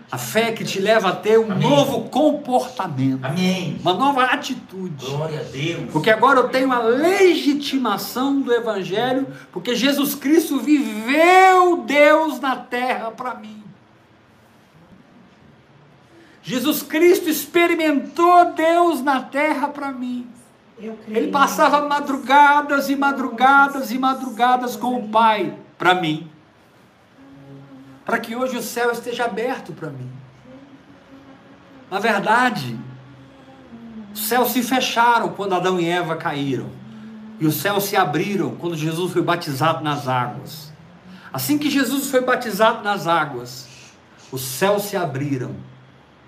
A fé que te leva a ter um Amém. novo comportamento, Amém. uma nova atitude. Glória a Deus. Porque agora eu tenho a legitimação do Evangelho, porque Jesus Cristo viveu Deus na terra para mim. Jesus Cristo experimentou Deus na terra para mim. Eu creio. Ele passava madrugadas e madrugadas e madrugadas com o Pai para mim. Para que hoje o céu esteja aberto para mim. Na verdade, os céus se fecharam quando Adão e Eva caíram. E os céus se abriram quando Jesus foi batizado nas águas. Assim que Jesus foi batizado nas águas, os céus se abriram.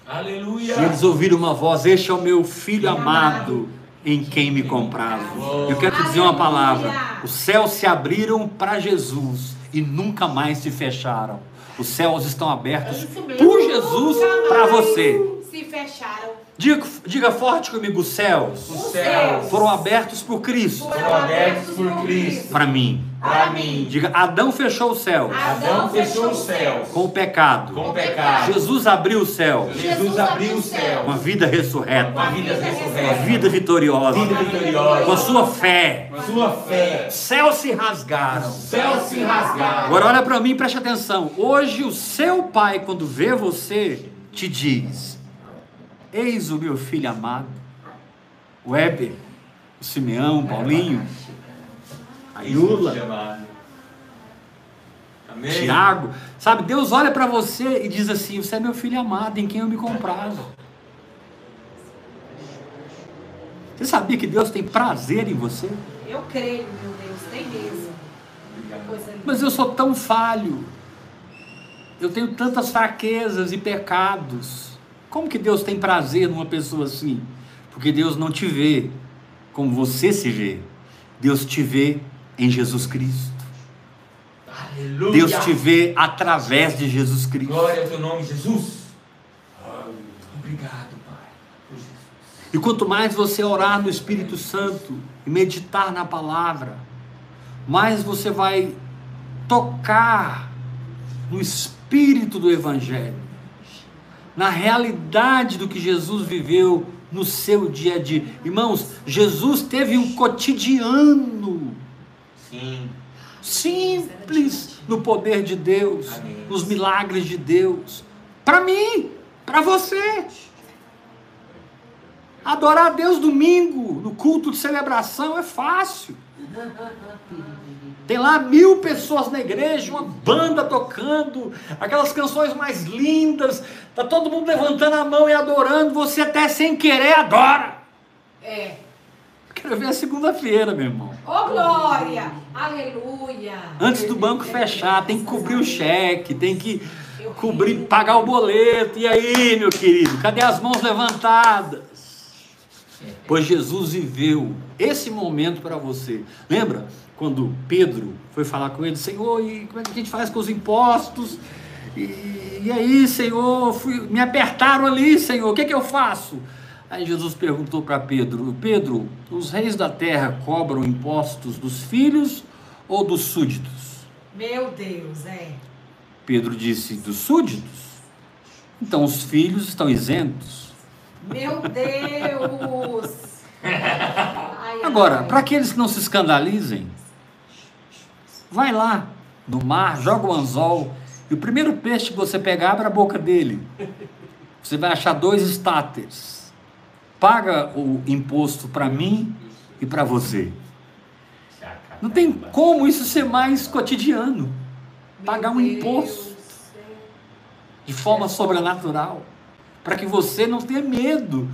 Aleluia. E eles ouviram uma voz: Este é o meu filho amado, em quem me comprazo. Eu quero te dizer uma palavra: os céus se abriram para Jesus e nunca mais se fecharam. Os céus estão abertos por Jesus para você. Se fecharam. Diga, diga forte comigo: os céus Os céus foram abertos por Cristo foram abertos por Cristo. para mim. Para mim. Diga: Adão fechou o céu Adão fechou os céus com o pecado. com o pecado. Jesus abriu o céu Jesus abriu o céu. com a vida ressurreta, Uma vida com a ressurreta. vida vitoriosa, Vida vitoriosa. com a sua fé. Com a sua fé. Céus se rasgaram. Céus se rasgaram. Agora olha para mim, preste atenção. Hoje o seu pai, quando vê você, te diz: Eis o meu filho amado. O Weber, o Simeão, o Paulinho, a Iula, Amém. Tiago. Sabe, Deus olha para você e diz assim: Você é meu filho amado, em quem eu me comprazo. Você sabia que Deus tem prazer em você? Eu creio, meu Deus, tem mesmo. Mas eu sou tão falho. Eu tenho tantas fraquezas e pecados. Como que Deus tem prazer numa pessoa assim? Porque Deus não te vê como você se vê. Deus te vê em Jesus Cristo. Aleluia. Deus te vê através de Jesus Cristo. Glória ao teu nome, Jesus. Obrigado, Pai. por Jesus. E quanto mais você orar no Espírito Santo e meditar na palavra, mais você vai tocar no espírito do Evangelho, na realidade do que Jesus viveu no seu dia a dia. Irmãos, Jesus teve um cotidiano Sim. simples no poder de Deus, Amém. nos milagres de Deus, para mim, para você. Adorar a Deus domingo, no culto de celebração, é fácil. Tem lá mil pessoas na igreja, uma banda tocando, aquelas canções mais lindas, tá todo mundo levantando a mão e adorando, você até sem querer adora. É. Quero ver a segunda-feira, meu irmão. Ô glória! Aleluia! Antes do banco fechar, tem que cobrir o cheque, tem que cobrir, pagar o boleto. E aí, meu querido, cadê as mãos levantadas? Pois Jesus viveu esse momento para você. Lembra quando Pedro foi falar com ele, Senhor, e como é que a gente faz com os impostos? E, e aí, Senhor, fui- me apertaram ali, Senhor, o que, que eu faço? Aí Jesus perguntou para Pedro: Pedro, os reis da terra cobram impostos dos filhos ou dos súditos? Meu Deus, é. Pedro disse: dos súditos. Então os filhos estão isentos. Meu Deus! Agora, para aqueles que não se escandalizem, vai lá no mar, joga o anzol e o primeiro peixe que você pegar, abre a boca dele. Você vai achar dois estáteres. Paga o imposto para mim e para você. Não tem como isso ser mais cotidiano. Pagar um imposto de forma sobrenatural, para que você não tenha medo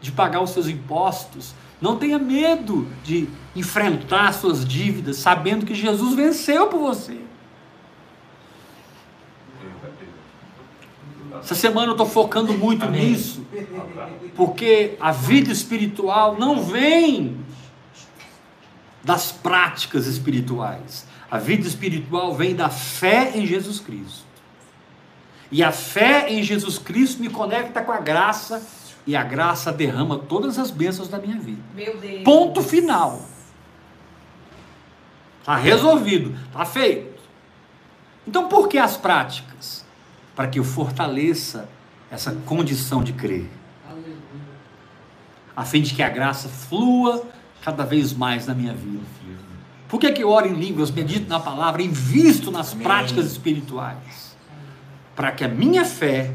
de pagar os seus impostos, não tenha medo de enfrentar suas dívidas, sabendo que Jesus venceu por você. Essa semana eu estou focando muito Amém. nisso, porque a vida espiritual não vem das práticas espirituais. A vida espiritual vem da fé em Jesus Cristo. E a fé em Jesus Cristo me conecta com a graça, e a graça derrama todas as bênçãos da minha vida. Meu Deus. Ponto final. Está resolvido, está feito. Então por que as práticas? Para que eu fortaleça essa condição de crer, Aleluia. a fim de que a graça flua cada vez mais na minha vida. Por que, que eu oro em línguas, medito na palavra, invisto nas Amém. práticas espirituais? Para que a minha fé,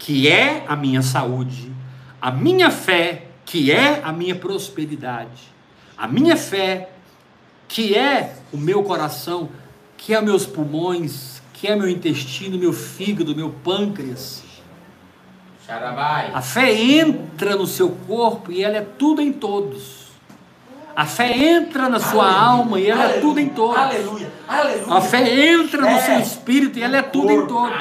que é a minha saúde, a minha fé, que é a minha prosperidade, a minha fé, que é o meu coração, que é meus pulmões, que é meu intestino, meu fígado, meu pâncreas, a fé entra no seu corpo e ela é tudo em todos. A fé entra na sua Aleluia, alma e ela é aleluia, tudo em todos. Aleluia, aleluia. A fé entra no É. seu espírito e ela é tudo em todos.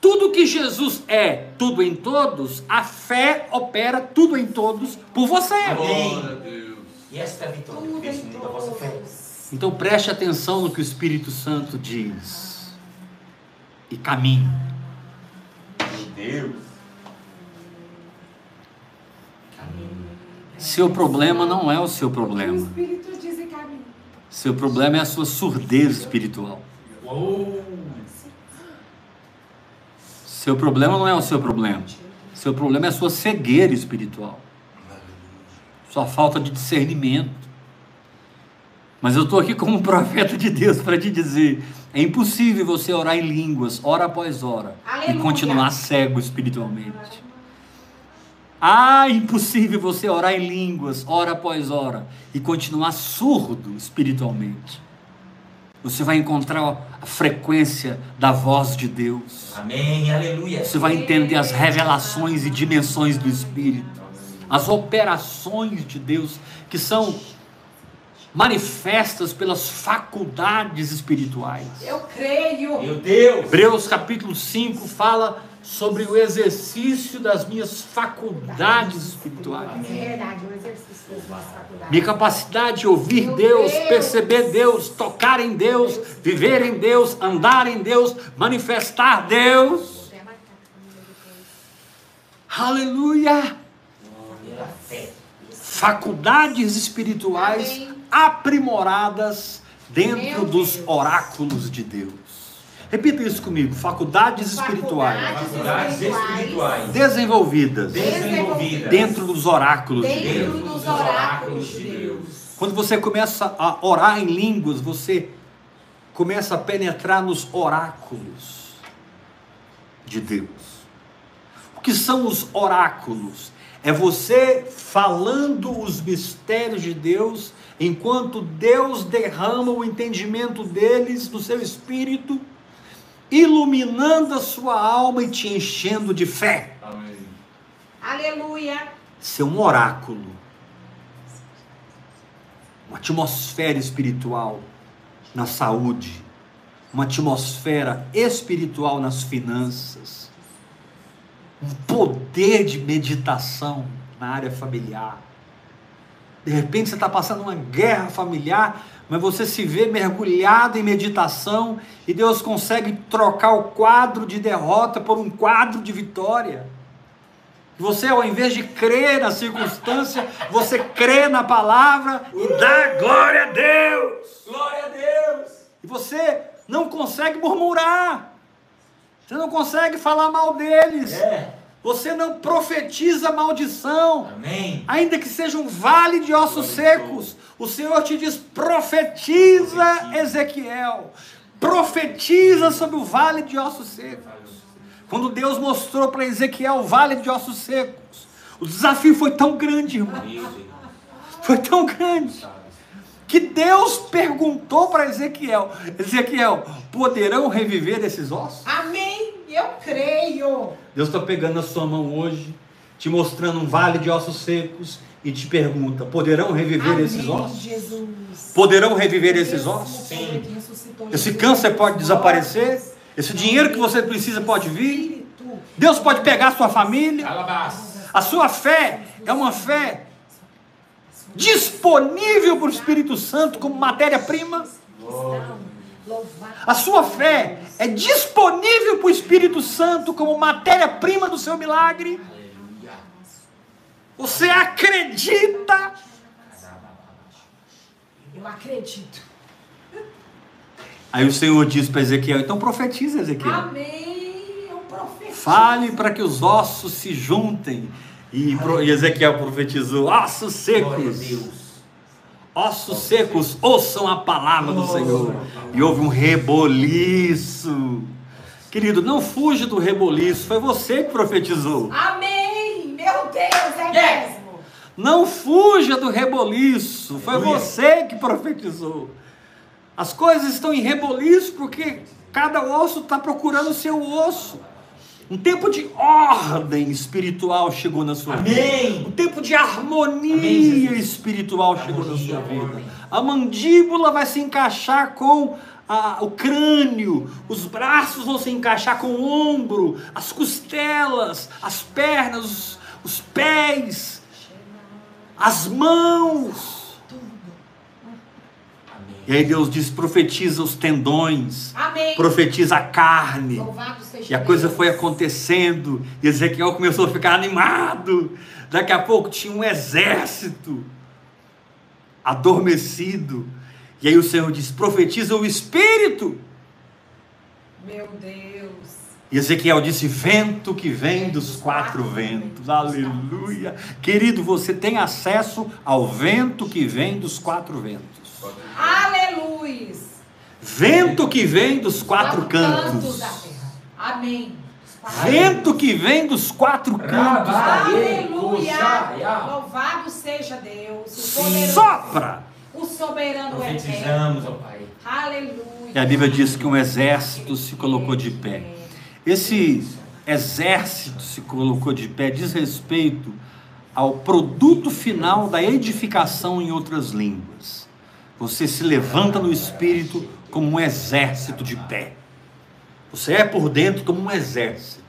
Tudo que Jesus é, tudo em todos, a fé opera tudo em todos por você. Amém. Glória a Deus. E esta é a vitória Tudo em mundo da vossa fé. Então preste atenção no que o Espírito Santo diz. E caminhe. Meu Deus. Seu problema não é o seu O problema. Espírito diz e caminho. Seu problema é a sua surdez espiritual. Uou. Seu problema não é o seu problema. Seu problema é a sua cegueira espiritual. Sua falta de discernimento. Mas eu estou aqui como profeta de Deus para te dizer: é impossível você orar em línguas, hora após hora, e Aleluia. continuar cego espiritualmente. Ah, impossível você orar em línguas, hora após hora, e continuar surdo espiritualmente. Você vai encontrar a frequência da voz de Deus. Amém. Aleluia. Você vai entender as revelações e dimensões do Espírito, as operações de Deus que são manifestas pelas faculdades espirituais. Eu creio. Meu Deus. Hebreus capítulo 5 fala sobre o exercício das minhas faculdades espirituais. É verdade, o exercício das minhas faculdades. Minha capacidade de ouvir Meu Deus, Deus. perceber Deus, tocar em Deus, viver em Deus, andar em Deus, manifestar Deus. Aleluia! Faculdades espirituais Amém. Aprimoradas dentro Meu dos Deus. oráculos de Deus. Repita isso comigo: faculdades espirituais Faculdades espirituais. desenvolvidas Desenvolvidas. dentro dos oráculos de Dentro Deus. Dentro dos oráculos de Deus. Quando você começa a orar em línguas, você começa a penetrar nos oráculos de Deus. O que são os oráculos? É você falando os mistérios de Deus, enquanto Deus derrama o entendimento deles no seu espírito, iluminando a sua alma e te enchendo de fé. Amém. Aleluia. Isso é um oráculo. Uma atmosfera espiritual na saúde. Uma atmosfera espiritual nas finanças. Um poder de meditação na área familiar. De repente você está passando uma guerra familiar, mas você se vê mergulhado em meditação e Deus consegue trocar o quadro de derrota por um quadro de vitória. Você, ao invés de crer na circunstância, você crê na palavra e dá glória a Deus. Glória a Deus. E você não consegue murmurar. Você não consegue falar mal deles. É. Você não profetiza maldição. Amém. Ainda que seja um vale de ossos secos, o Senhor te diz: profetiza, Profetiza. Ezequiel. Profetiza sobre o vale de ossos secos. Quando Deus mostrou para Ezequiel o vale de ossos secos, o desafio foi tão grande, irmão. Foi tão grande que Deus perguntou para Ezequiel: Ezequiel, poderão reviver esses ossos? Amém. Eu creio. Deus está pegando na sua mão hoje, te mostrando um vale de ossos secos e te pergunta: poderão reviver Amém, esses ossos? Jesus. Poderão reviver esses Mesmo ossos? ressuscitou Esse Jesus. câncer pode desaparecer? Esse dinheiro que você precisa pode vir. Deus pode pegar a sua família. Alabás. A sua fé é uma fé disponível para o Espírito Santo como matéria-prima. A sua fé é disponível para o Espírito Santo como matéria-prima do seu milagre. Aleluia. Você acredita? Eu acredito. Aí o Senhor diz para Ezequiel: então profetiza, Ezequiel. Amém. Um profeta. Fale para que os ossos se juntem. E, e Ezequiel profetizou: ossos Glória a secos. Ossos secos, ouçam a palavra do Senhor. E houve um reboliço. Querido, não fuja do reboliço, foi você que profetizou. Amém. Meu Deus, é Yes. mesmo. Não fuja do reboliço, foi você que profetizou. As coisas estão em reboliço porque cada osso está procurando o seu osso. Um tempo de ordem espiritual chegou na sua vida. Amém. Um tempo de harmonia Amém, espiritual chegou na Harmonia, sua vida. A mandíbula vai se encaixar com a- o crânio, os braços vão se encaixar com o ombro, as costelas, as pernas, os, os pés, as mãos. E aí Deus diz: profetiza os tendões, Amém. profetiza a carne. E a coisa foi acontecendo, e Ezequiel começou a ficar animado. Daqui a pouco tinha um exército adormecido. E aí o Senhor diz: profetiza o espírito. Meu Deus. E Ezequiel disse: vento que vem dos quatro ventos. Aleluia. Querido, você tem acesso ao vento que vem dos quatro ventos. Aleluia. Vento que vem dos quatro cantos. da terra. Amém. Vento que vem dos quatro cantos. Aleluia. Louvado seja Deus. O, Sim. poderoso, Sopra! o soberano eterno. Profetizamos, ó Pai. Aleluia. E a Bíblia diz que um exército se colocou de pé. Esse exército se colocou de pé diz respeito ao produto final da edificação em outras línguas. Você se levanta no espírito como um exército de pé. Você é por dentro como um exército.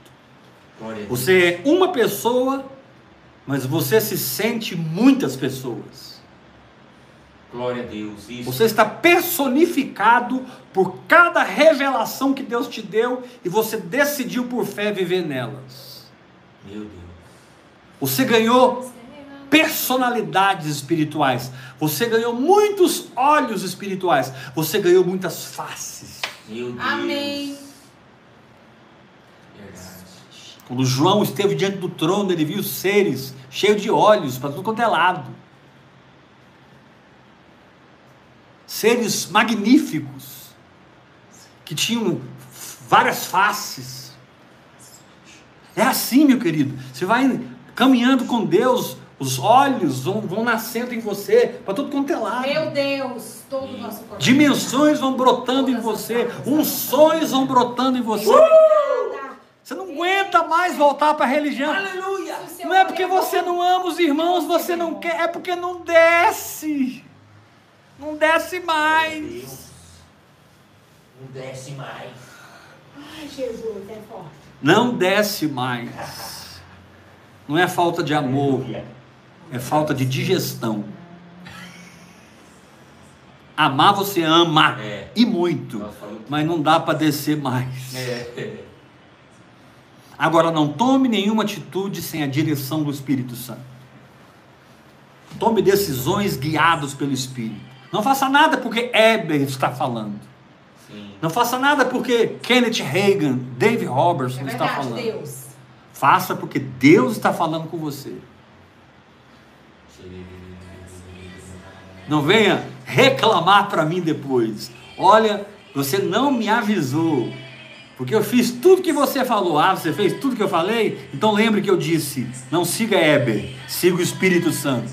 Você é uma pessoa, mas você se sente muitas pessoas. Glória a Deus. Isso. Você está personificado por cada revelação que Deus te deu e você decidiu por fé viver nelas. Meu Deus. Você ganhou personalidades espirituais. Você ganhou muitos olhos espirituais. Você ganhou muitas faces. Meu Deus. Amém. Quando João esteve diante do trono, ele viu seres cheios de olhos para tudo quanto é lado. Seres magníficos que tinham várias faces. É assim, meu querido. Você vai caminhando com Deus, os olhos vão, vão nascendo em você para tudo quanto é lado. Meu Deus. Todo o nosso corpo. Dimensões vão brotando em você, unções vão brotando em você. Obrigada. Você não aguenta mais voltar para a religião. Aleluia. Não é porque você não ama os irmãos, você não quer, é porque não desce. Não desce Meu mais. Deus. Não desce mais. Ai, Jesus, é forte. Não desce mais. Não é falta de amor, é falta de digestão. Amar você ama É. e muito, mas não dá para descer mais. É. Agora não tome nenhuma atitude sem a direção do Espírito Santo. Tome decisões guiados pelo Espírito. Não faça nada porque Eber está falando. Sim. Não faça nada porque Kenneth Reagan, Dave Robertson É está falando. Deus. Faça porque Deus está falando com você. Não venha reclamar para mim depois. Olha, você não me avisou. Porque eu fiz tudo que você falou. Ah, você fez tudo que eu falei? Então lembre que eu disse: não siga Eber, siga o Espírito Santo.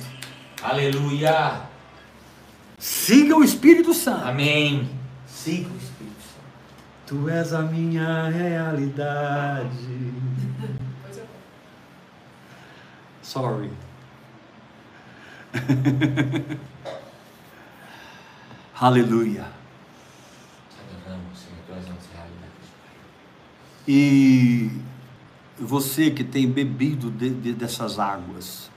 Aleluia. Siga o Espírito Santo. Amém. Siga o Espírito Santo. Tu és a minha realidade. Eu Sorry. Aleluia. E você que tem bebido de, de, dessas águas,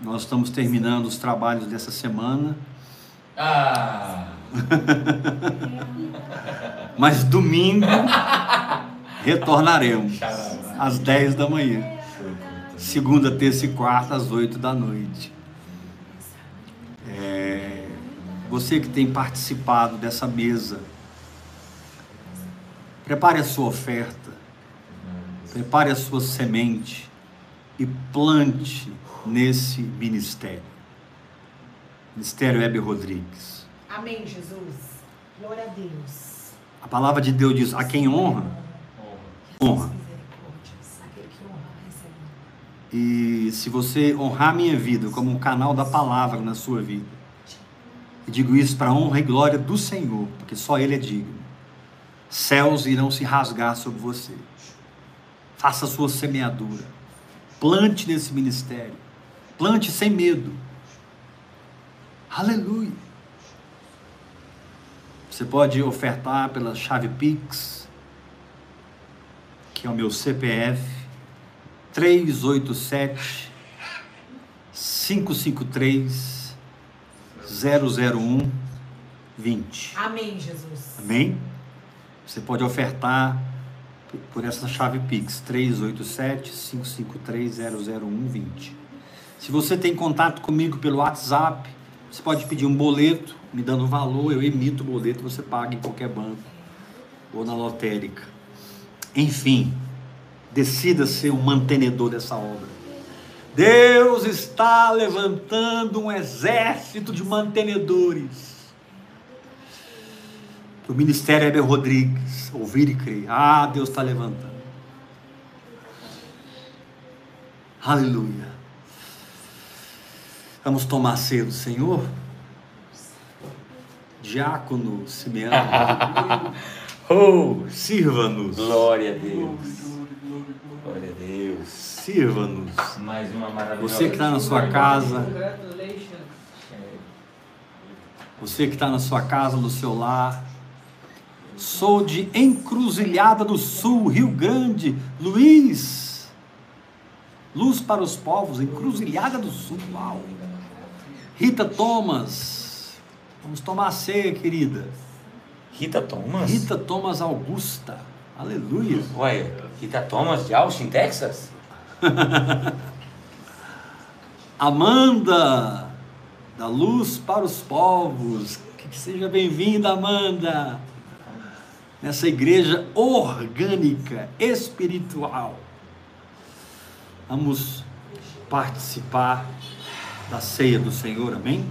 nós estamos terminando os trabalhos dessa semana. Ah! Mas domingo retornaremos às 10 da manhã. Segunda, terça e quarta, às 8 da noite. É, você que tem participado dessa mesa, prepare a sua oferta, prepare a sua semente e plante nesse ministério. Ministério Hebe Rodrigues. Amém, Jesus. Glória a Deus. A palavra de Deus diz: a quem honra, honra. Misericórdias. Aquele que honra, recebe. E se você honrar minha vida como um canal da palavra na sua vida, e digo isso para honra e glória do Senhor, porque só Ele é digno, céus irão se rasgar sobre você. Faça a sua semeadura, plante nesse ministério, plante sem medo. Aleluia. Você pode ofertar pela chave Pix, que é o meu CPF, 387 553 001 20. Amém, Jesus. Amém? Você pode ofertar por- essa chave Pix 387 553 001 20. Se você tem contato comigo pelo WhatsApp, você pode pedir um boleto, me dando valor, eu emito o boleto, você paga em qualquer banco ou na lotérica. Enfim, decida ser um mantenedor dessa obra. Deus está levantando um exército de mantenedores. O ministério Heber Rodrigues, ouvir e crer. Ah, Deus está levantando. Aleluia. Vamos tomar ceia do Senhor? Diácono Simeão, Oh! sirva-nos. Glória a Deus. Glória a Deus. Sirva-nos. Mais uma maravilhosa. Você que está na sua casa, você que está na sua casa, no seu lar. Sou de Encruzilhada do Sul, Rio Grande, Luiz. Luz para os povos, Encruzilhada do Sul, uau. Rita Thomas, vamos tomar a ceia, querida. Rita Thomas? Rita Thomas Augusta, aleluia. Ué, Rita Thomas de Austin, Texas? Amanda, da Luz para os Povos, que seja bem-vinda, Amanda, nessa igreja orgânica, espiritual. Vamos participar da ceia do Senhor, amém?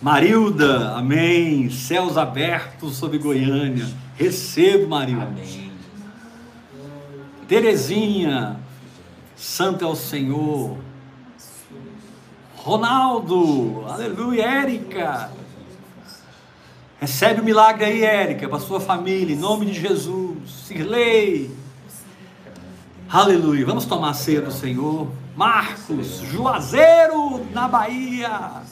Marilda, amém. Céus abertos sobre Goiânia. Recebo. Amém. Terezinha, Santo é o Senhor. Ronaldo, aleluia, Érica. Recebe o milagre aí, Érica, para sua família, em nome de Jesus. Sirlei. Aleluia. Vamos tomar a ceia do Senhor. Marcos, Juazeiro, na Bahia.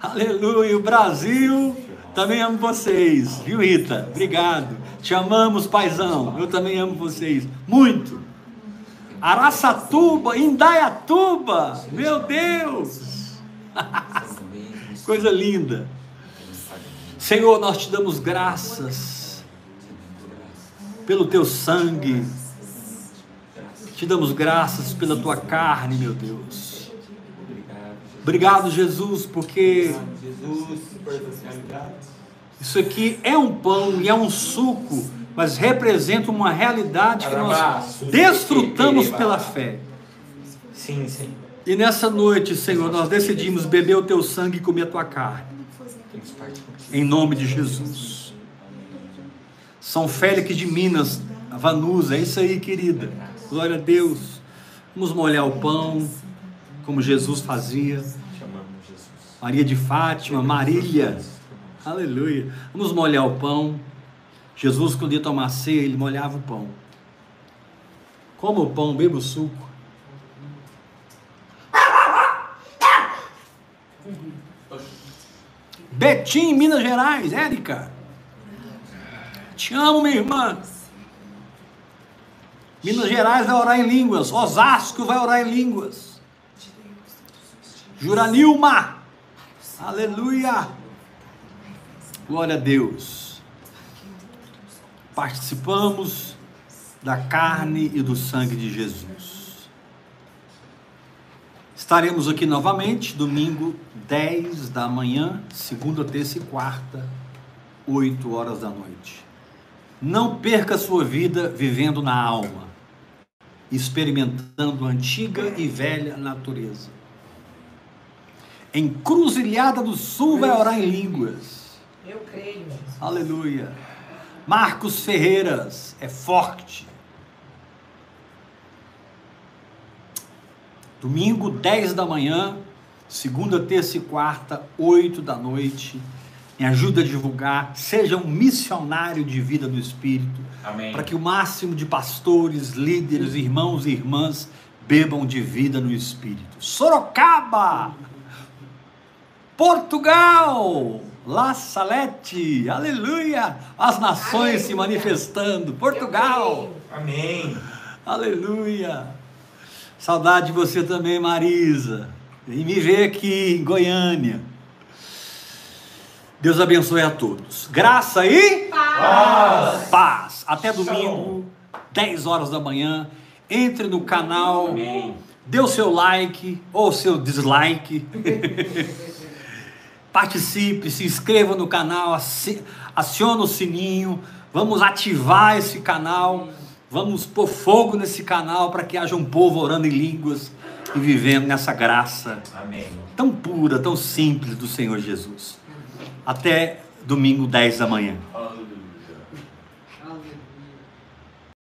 Aleluia. O Brasil, também amo vocês. Viu, Rita? Obrigado. Te amamos, paizão. Eu também amo vocês. Muito. Araçatuba, Indaiatuba. Meu Deus. Coisa linda. Senhor, nós te damos graças pelo teu sangue. Te damos graças pela tua carne, meu Deus. Obrigado, Jesus, porque Jesus, isso aqui é um pão e é um suco, mas representa uma realidade que nós desfrutamos pela fé. Sim, Senhor. E nessa noite, Senhor, nós decidimos beber o teu sangue e comer a tua carne. Em nome de Jesus. São Félix de Minas, Vanusa, é isso aí, querida. Glória a Deus. Vamos molhar o pão, como Jesus fazia. Maria de Fátima, Marília. Aleluia. Vamos molhar o pão. Jesus, quando ia tomar ceia, ele molhava o pão. Coma o pão, beba o suco. Betim, Minas Gerais, Érica. Te amo, minha irmã. Minas Gerais vai orar em línguas. Osasco vai orar em línguas. Juranilma. Aleluia. Glória a Deus. Participamos da carne e do sangue de Jesus. Estaremos aqui novamente, domingo, 10 da manhã, segunda, terça e quarta, 8 horas da noite. Não perca sua vida vivendo na alma, experimentando a antiga e velha natureza. Encruzilhada do Sul vai orar em línguas. Eu creio. Aleluia. Marcos Ferreiras é forte. Domingo, 10 da manhã, segunda, terça e quarta, 8 da noite. Me ajuda a divulgar, seja um missionário de vida do Espírito, Amém. para que o máximo de pastores, líderes, irmãos e irmãs bebam de vida no Espírito. Sorocaba! Portugal! La Salete! Aleluia! As nações se manifestando. Portugal! Amém. Aleluia! Saudade de você também, Marisa. E me ver aqui em Goiânia. Deus abençoe a todos. Graça e Paz. paz. Até domingo, 10 horas da manhã. Entre no canal, Amém. dê o seu like ou seu dislike. Participe, se inscreva no canal, aci- aciona o sininho. Vamos ativar esse canal. Vamos pôr fogo nesse canal para que haja um povo orando em línguas e vivendo nessa graça Amém. tão pura, tão simples do Senhor Jesus. Até domingo, 10 da manhã.